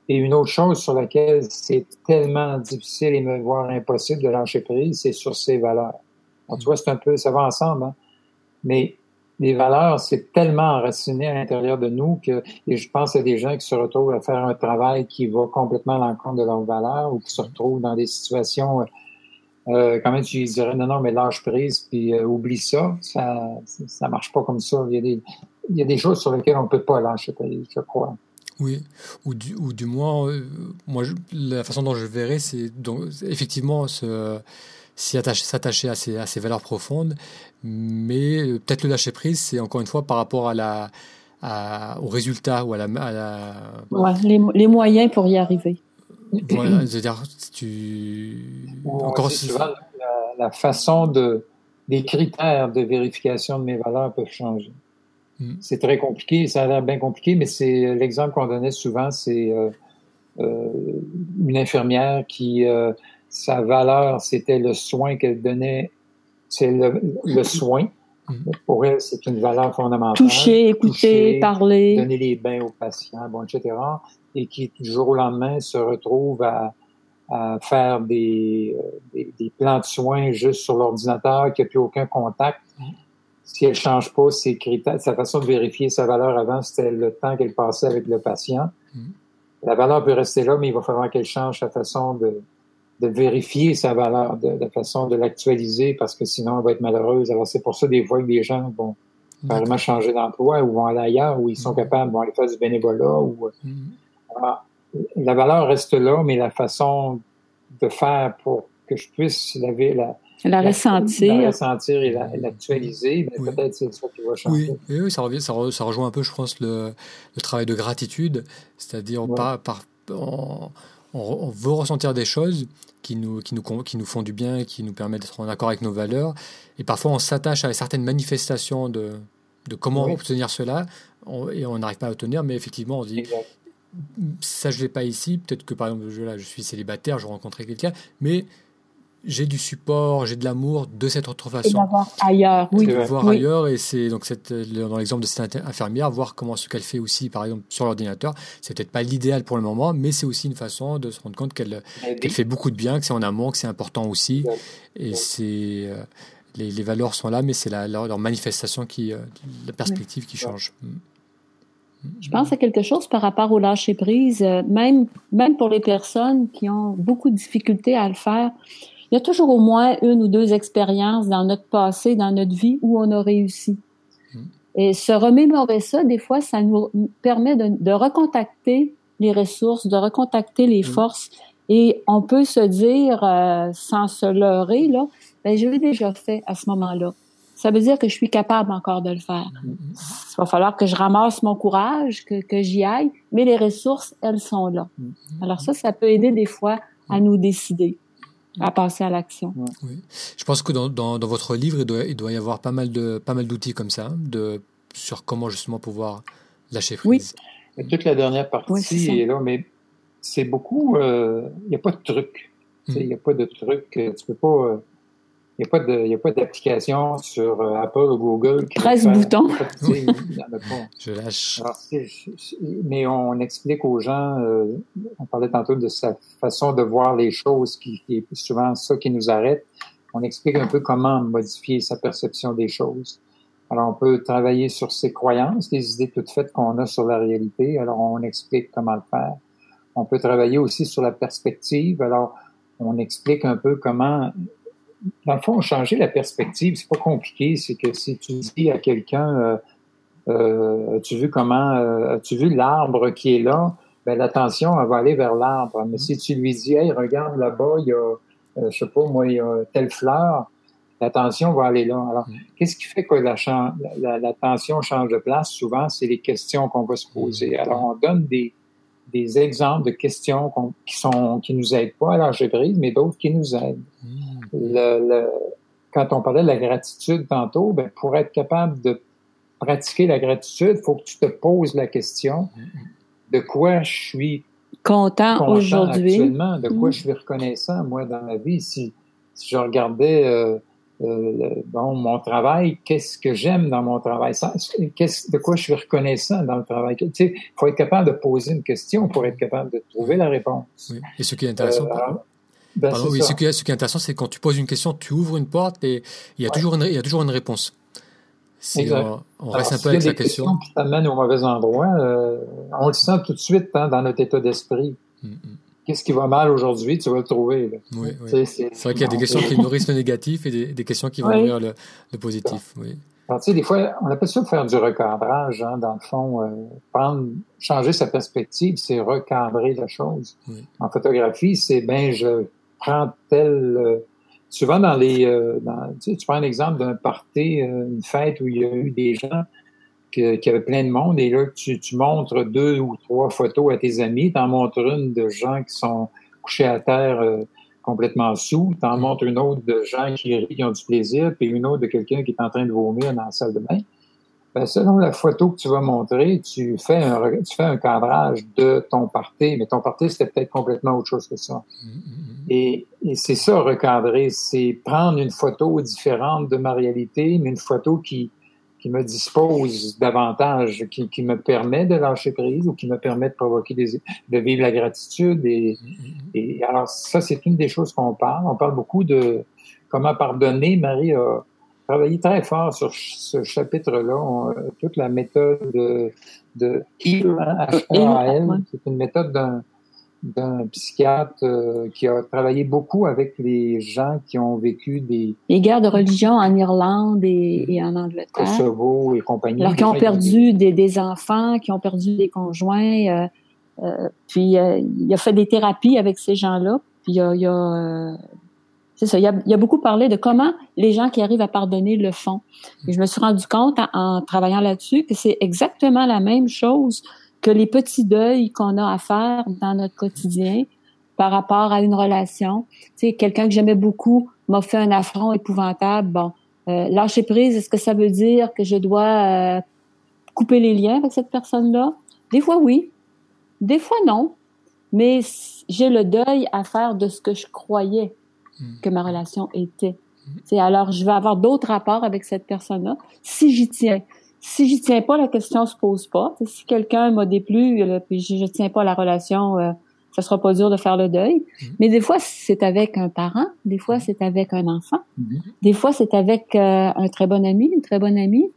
Et une autre chose sur laquelle c'est tellement difficile et me voir impossible de lâcher prise, c'est sur ses valeurs. Alors, tu vois, c'est un peu, ça va ensemble, hein? Mais les valeurs, c'est tellement enraciné à l'intérieur de nous que et je pense à des gens qui se retrouvent à faire un travail qui va complètement à l'encontre de leurs valeurs ou qui se retrouvent dans des situations, euh, quand même, tu dirais, non, non, mais lâche prise, puis euh, oublie ça. ça. Ça marche pas comme ça. Il y a des, il y a des choses sur lesquelles on peut pas lâcher prise, je crois. Oui, ou du, ou du moins, euh, moi, la façon dont je verrais, c'est effectivement ce s'attacher à ses, à ses valeurs profondes, mais euh, peut-être le lâcher prise, c'est encore une fois par rapport à la, à, au résultat ou à la. Ouais, les, les, moyens pour y arriver. Voilà, c'est-à-dire, tu. encore la, la, façon de. Les critères de vérification de mes valeurs peuvent changer. Hmm. C'est très compliqué, ça a l'air bien compliqué, mais c'est l'exemple qu'on donnait souvent, c'est euh, euh, une infirmière qui euh, sa valeur, c'était le soin qu'elle donnait. C'est le, le, soin. Pour elle, c'est une valeur fondamentale. Toucher, écouter, parler. Donner les bains aux patients, bon, etc. et qui, du jour au lendemain, se retrouve à, à faire des, euh, des, plans de soins juste sur l'ordinateur, qui n'a plus aucun contact. Si elle change pas ses critères, sa façon de vérifier sa valeur avant, c'était le temps qu'elle passait avec le patient. Mm. La valeur peut rester là, mais il va falloir qu'elle change sa façon de, de vérifier sa valeur, de, la façon de l'actualiser, parce que sinon, elle va être malheureuse. Alors, c'est pour ça, des fois, que des gens vont vraiment changer d'emploi ou vont aller ailleurs, où ils sont mm. capables, vont aller faire du bénévolat. Ou, la valeur reste là, mais la façon de faire pour que je puisse la, la, la ressentir. La ressentir et l'actualiser, ben, peut-être c'est ça qui va changer. Oui, oui ça, revient, ça, rejoint un peu, je pense, le, le travail de gratitude, c'est-à-dire pas par, on, on, veut ressentir des choses qui nous, qui, nous, qui nous font du bien, qui nous permettent d'être en accord avec nos valeurs, et parfois on s'attache à certaines manifestations de, de comment obtenir cela, et on n'arrive pas à obtenir, mais effectivement on dit, ça je l'ai pas ici. Peut-être que par exemple, je, là, je suis célibataire, je rencontrais quelqu'un, mais j'ai du support, j'ai de l'amour de cette autre façon. Et voir ailleurs, oui. De voir ailleurs, et c'est donc cette, dans l'exemple de cette infirmière, voir comment ce qu'elle fait aussi, par exemple, sur l'ordinateur. C'est peut-être pas l'idéal pour le moment, mais c'est aussi une façon de se rendre compte qu'elle fait beaucoup de bien, que c'est en amont, que c'est important aussi. Et c'est euh, les, les, valeurs sont là, mais c'est la, leur, manifestation qui, euh, la perspective qui change. Mm. Je pense à quelque chose par rapport au lâcher prise, euh, même, même pour les personnes qui ont beaucoup de difficultés à le faire. Il y a toujours au moins une ou deux expériences dans notre passé, dans notre vie où on a réussi. Hmm. Et se remémorer ça, des fois, ça nous permet de, de recontacter les ressources, de recontacter les hmm. forces. Et on peut se dire, euh, sans se leurrer, là, ben, je l'ai déjà fait à ce moment-là ça veut dire que je suis capable encore de le faire. Il va falloir que je ramasse mon courage, que, que j'y aille, mais les ressources, elles sont là. Alors ça, ça peut aider des fois à nous décider à passer à l'action. Oui. Je pense que dans, dans, dans, votre livre, il doit, il doit y avoir pas mal de pas mal d'outils comme ça, de sur comment justement pouvoir lâcher prise. Oui. Toute la dernière partie est, là, mais c'est beaucoup. Euh, il n'y a pas de truc. Il n'y a pas de truc. Tu peux pas. Euh, il n'y a pas d'application sur euh, Apple ou Google. 13 boutons. Je lâche. mais on explique aux gens, euh, on parlait tantôt de sa façon de voir les choses, qui, qui, est souvent ça qui nous arrête. On explique un peu comment modifier sa perception des choses. Alors, on peut travailler sur ses croyances, les idées toutes faites qu'on a sur la réalité. Alors, on explique comment le faire. On peut travailler aussi sur la perspective. Alors, on explique un peu comment dans le fond, changer la perspective, c'est pas compliqué. C'est que si tu dis à quelqu'un, euh, euh, as-tu vu comment, euh, as-tu vu l'arbre qui est là, ben l'attention elle va aller vers l'arbre. Mais si tu lui dis, hey, regarde là-bas, il y a, euh, je sais pas moi, il y a telle fleur, l'attention va aller là. Alors, qu'est-ce qui fait que l'attention la, la, change de place? Souvent, c'est les questions qu'on va se poser. Alors, on donne des des exemples de questions qui sont qui nous aident pas à prise, mais d'autres qui nous aident. Hmm. Le, quand on parlait de la gratitude tantôt, ben, pour être capable de pratiquer la gratitude, il faut que tu te poses la question de quoi je suis content, aujourd'hui, actuellement, de quoi hmm. je suis reconnaissant moi dans ma vie. Si, si je regardais euh, euh, bon, mon travail, qu'est-ce que j'aime dans mon travail, qu'est-ce, de quoi je suis reconnaissant dans le travail? Tu sais, faut être capable de poser une question pour être capable de trouver la réponse. Oui. Et ce qui est intéressant, euh, ben oui, ce qui, est, ce qui, est, intéressant, c'est quand tu poses une question, tu ouvres une porte et il y a toujours une, il y a toujours une réponse. Si on, on reste un peu avec la question. qui t'amènent au mauvais endroit, euh, on le sent tout de suite hein, dans notre état d'esprit. Mm, mm qu'est-ce qui va mal aujourd'hui, tu vas le trouver. Oui, oui. C'est vrai qu'il y a des questions qui nourrissent le négatif et des, questions qui vont nourrir le, positif. Oui. Alors, des fois, on appelle ça faire du recadrage, hein, dans le fond. Euh, prendre, changer sa perspective, c'est recadrer la chose. En photographie, c'est ben je prends tel. Euh, souvent dans les, euh, dans, tu, sais, tu prends un exemple d'un party, euh, une fête où il y a eu des gens qu'il y avait plein de monde et là, tu, tu montres deux ou trois photos à tes amis, t'en montres une de gens qui sont couchés à terre euh, complètement sous, t'en mm. montres une autre de gens qui rient, qui ont du plaisir, puis une autre de quelqu'un qui est en train de vomir dans la salle de bain. Ben, selon la photo que tu vas montrer, tu fais un, tu fais un cadrage de ton party, mais ton party, c'était peut-être complètement autre chose que ça. Mm, mm, et, et c'est ça, recadrer, c'est prendre une photo différente de ma réalité, mais une photo qui, qui me dispose davantage, qui, qui, me permet de lâcher prise ou qui me permet de provoquer des, de vivre la gratitude. Et, et alors, ça, c'est une des choses qu'on parle. On parle beaucoup de comment pardonner. Marie a travaillé très fort sur ce chapitre-là. Toute la méthode de, de HEAL, hein, c'est une méthode d'un d'un psychiatre euh, qui a travaillé beaucoup avec les gens qui ont vécu des... Les guerres de religion en Irlande et, et en Angleterre. Kosovo et compagnie. Alors, qui ont perdu des, des, enfants, qui ont perdu des conjoints. Euh, euh, puis, euh, il a fait des thérapies avec ces gens-là. Puis, il a... Il a euh, c'est ça, il a, il a, beaucoup parlé de comment les gens qui arrivent à pardonner le font. Et je me suis rendu compte en, en travaillant là-dessus que c'est exactement la même chose que les petits deuils qu'on a à faire dans notre quotidien par rapport à une relation. Tu sais, quelqu'un que j'aimais beaucoup m'a fait un affront épouvantable. Bon, euh, lâcher prise, est-ce que ça veut dire que je dois euh, couper les liens avec cette personne-là? Des fois, oui. Des fois, non. Mais j'ai le deuil à faire de ce que je croyais que ma relation était. C'est alors, je vais avoir d'autres rapports avec cette personne-là si j'y tiens si j'y tiens pas, la question se pose pas. si quelqu'un m'a déplu, puis je, je tiens pas à la relation, euh, ça sera pas dur de faire le deuil. Mm-hmm. Mais des fois, c'est avec un parent, des fois, mm-hmm. c'est avec un enfant, mm-hmm. des fois, c'est avec euh, un très bon ami, une très bonne amie.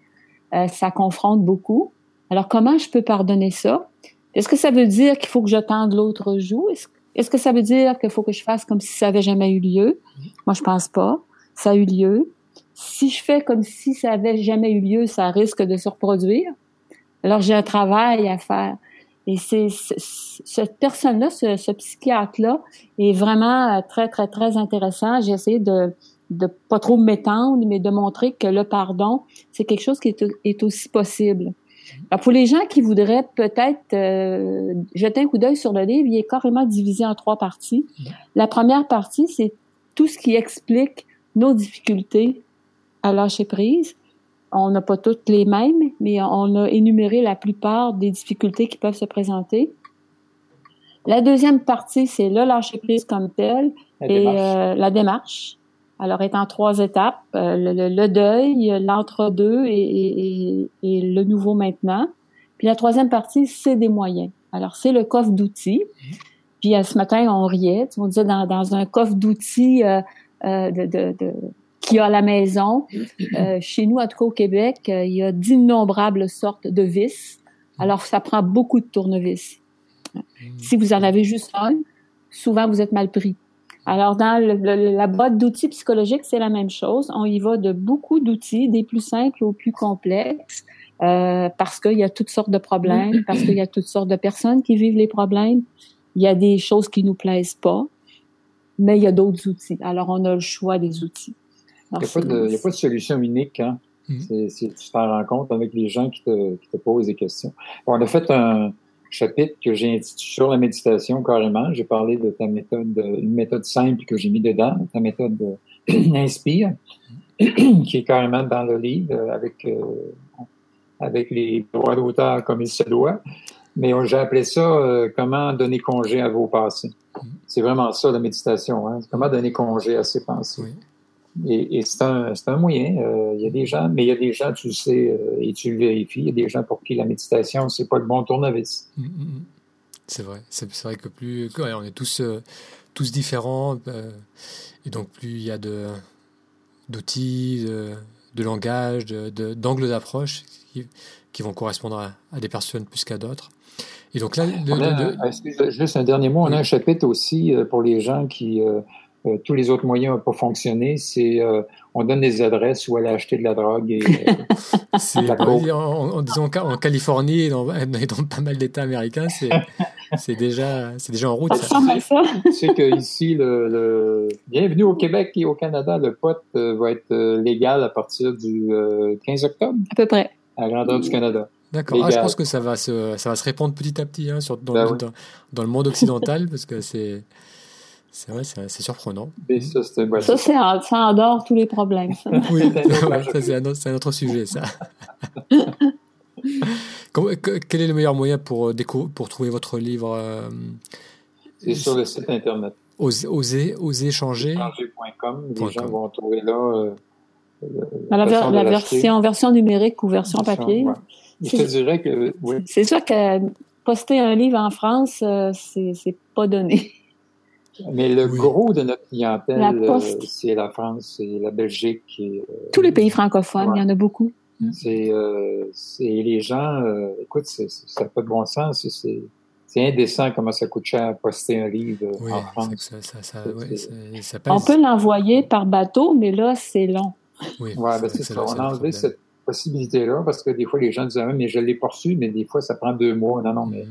Euh, ça confronte beaucoup. Alors, comment je peux pardonner ça? Est-ce que ça veut dire qu'il faut que je tende l'autre joue? Est-ce que ça veut dire qu'il faut que je fasse comme si ça avait jamais eu lieu? Moi, je pense pas. Ça a eu lieu si je fais comme si ça avait jamais eu lieu, ça risque de se reproduire. Alors j'ai un travail à faire. Et c'est cette personne-là, ce, ce psychiatre-là, est vraiment très très très intéressant. J'ai essayé de de pas trop m'étendre, mais de montrer que le pardon, c'est quelque chose qui est, est aussi possible. Alors pour les gens qui voudraient peut-être euh, jeter un coup d'œil sur le livre, il est carrément divisé en trois parties. La première partie, c'est tout ce qui explique nos difficultés à lâcher prise. On n'a pas toutes les mêmes, mais on a énuméré la plupart des difficultés qui peuvent se présenter. La deuxième partie, c'est le lâcher prise comme tel et euh, la démarche. Alors, est en trois étapes euh, le, deuil, l'entre-deux et, et, le nouveau maintenant. Puis la troisième partie, c'est des moyens. Alors, c'est le coffre d'outils. Puis euh, ce matin, on riait. On disait dans, dans un coffre d'outils de, de, de qu'il y a à la maison. Euh, chez nous, en tout cas au Québec, euh, il y a d'innombrables sortes de vis. Alors, ça prend beaucoup de tournevis. Si vous en avez juste un, souvent vous êtes mal pris. Alors, dans la boîte d'outils psychologiques, c'est la même chose. On y va de beaucoup d'outils, des plus simples aux plus complexes, euh, parce qu'il y a toutes sortes de problèmes, parce qu'il y a toutes sortes de personnes qui vivent les problèmes. Il y a des choses qui nous plaisent pas, mais il y a d'autres outils. Alors, on a le choix des outils. Il n'y a, pas de solution unique. Hein? Mm. tu t'en rends compte avec les gens qui te, qui te posent des questions. on a fait un chapitre que j'ai intitulé sur la méditation carrément. J'ai parlé de ta méthode, une méthode simple que j'ai mis dedans, ta méthode Inspire, qui est carrément dans le livre avec, euh, avec les droits d'auteur comme il se doit. Mais j'ai appelé ça euh, comment donner congé à vos pensées. Mm. C'est vraiment ça la méditation. Hein? Comment donner congé à ses pensées. Oui. Et, et c'est un, un, moyen. Euh, il y a des gens, mais il y a des gens, tu le sais, euh, et tu le vérifies, il y a des gens pour qui la méditation, c'est pas le bon tournevis. Mm, mm, mm. C'est vrai. C'est vrai que plus on est tous, euh, tous différents, et donc plus il y a de d'outils, de, de, langage, d'angles de, d'approche qui, qui, vont correspondre à, à des personnes plus qu'à d'autres. Et donc là, juste un dernier mot, on a un chapitre aussi pour les gens qui euh, tous les autres moyens n'ont pas fonctionné. C'est euh, on donne des adresses où aller acheter de la drogue et euh, la en, disons en Californie et dans, dans pas mal d'États américains, c'est c'est déjà c'est déjà en route. Ça. Tu sais que ici le, le, bienvenue au Québec et au Canada, le pot va être légal à partir du 15 octobre. À peu près. À la grandeur du Canada. D'accord. Ah, je pense que ça va se ça va se répandre petit à petit hein, sur, dans, ben dans, dans, le monde occidental parce que c'est c'est vrai, c'est surprenant. ça, ça, ça, endort tous les problèmes. oui, c'est un, un, autre sujet, ça. quel est le meilleur moyen pour, euh, pour trouver votre livre euh, C'est sur le site internet. Oser, oser, oser changer. Changer.com. Les gens vont trouver là. la, la version, version numérique ou version papier. Je te dirais que oui. C'est sûr que poster un livre en France, euh, c'est pas donné. Mais le gros de notre clientèle, euh, c'est la France, c'est la Belgique. Et, euh, Tous les pays francophones, il y en a beaucoup. C'est les gens, écoute, ça n'a pas de bon sens. C'est indécent comment ça coûte cher poster un livre en France. On peut l'envoyer par bateau, mais là, c'est long. Oui, ouais, ben c'est ça. On a enlevé cette possibilité-là, parce que des fois, les gens disent ah, mais je l'ai reçu, mais des fois, ça prend deux mois. Non, non, mais.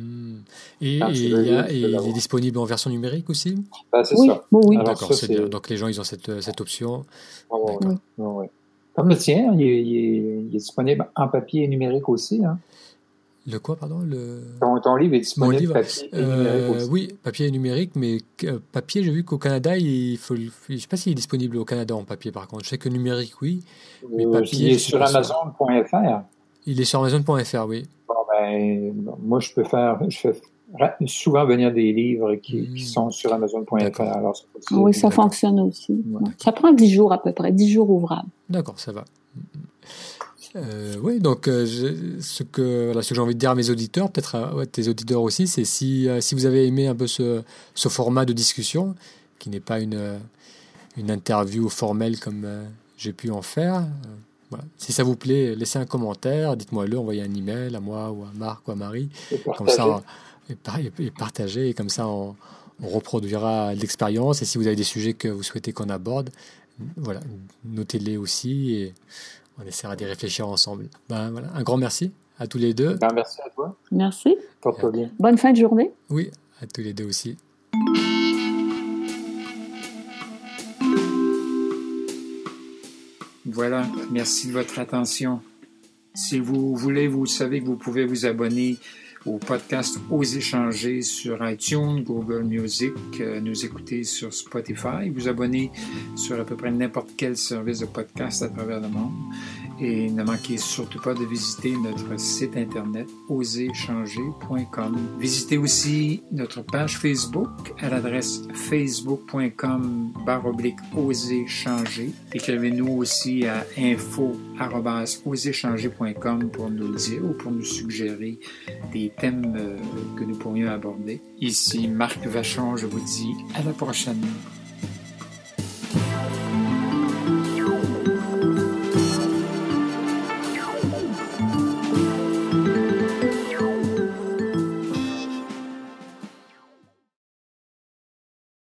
Et, il, est disponible en version numérique aussi? Ben, C'est oui. ça. oui. D'accord, c'est bien. Donc les gens, ils ont cette, cette option. Comme le tien, il est, il est, disponible en papier et numérique aussi. Hein. Le quoi, pardon le... Ton, livre est disponible livre, papier et numérique euh, aussi. Oui, papier et numérique, mais euh, papier, j'ai vu qu'au Canada, il faut, je ne sais pas s'il est disponible au Canada en papier, par contre. Je sais que numérique, oui, mais euh, papier... il est sur Amazon.fr. Il est sur Amazon.fr, oui. Bon, ben, moi, je peux faire... Je fais souvent venir des livres qui, hmm. sont sur Amazon.fr. Alors, oui, ça fonctionne aussi. Ça prend 10 jours à peu près, 10 jours ouvrables. D'accord, ça va. Euh, oui, donc euh, ce que voilà, ce que j'ai envie de dire à mes auditeurs, peut-être à tes auditeurs aussi, c'est si, euh, si vous avez aimé un peu ce, ce format de discussion, qui n'est pas une, une interview formelle comme j'ai pu en faire, voilà. si ça vous plaît, laissez un commentaire, dites-moi-le, envoyez un email à moi ou à Marc ou à Marie, comme ça, et, partagez, et comme ça on, on reproduira l'expérience, et si vous avez des sujets que vous souhaitez qu'on aborde, voilà, notez-les aussi, et on essaiera d'y réfléchir ensemble. Ben, voilà. Un grand merci à tous les deux. Ben, merci à toi. Merci. Bien. Bonne fin de journée. Oui, à tous les deux aussi. Voilà, merci de votre attention. Si vous voulez, vous savez que vous pouvez vous abonner au podcast Aux échanger sur iTunes, Google Music, euh, nous écouter sur Spotify, vous abonner sur à peu près n'importe quel service de podcast à travers le monde. Et ne manquez surtout pas de visiter notre site internet oséchanger.com. Visitez aussi notre page Facebook à l'adresse facebook.com baroblique oséchanger. Écrivez-nous aussi à info pour nous dire ou pour nous suggérer des thèmes euh, que nous pourrions aborder. Ici Marc Vachon, je vous dis à la prochaine.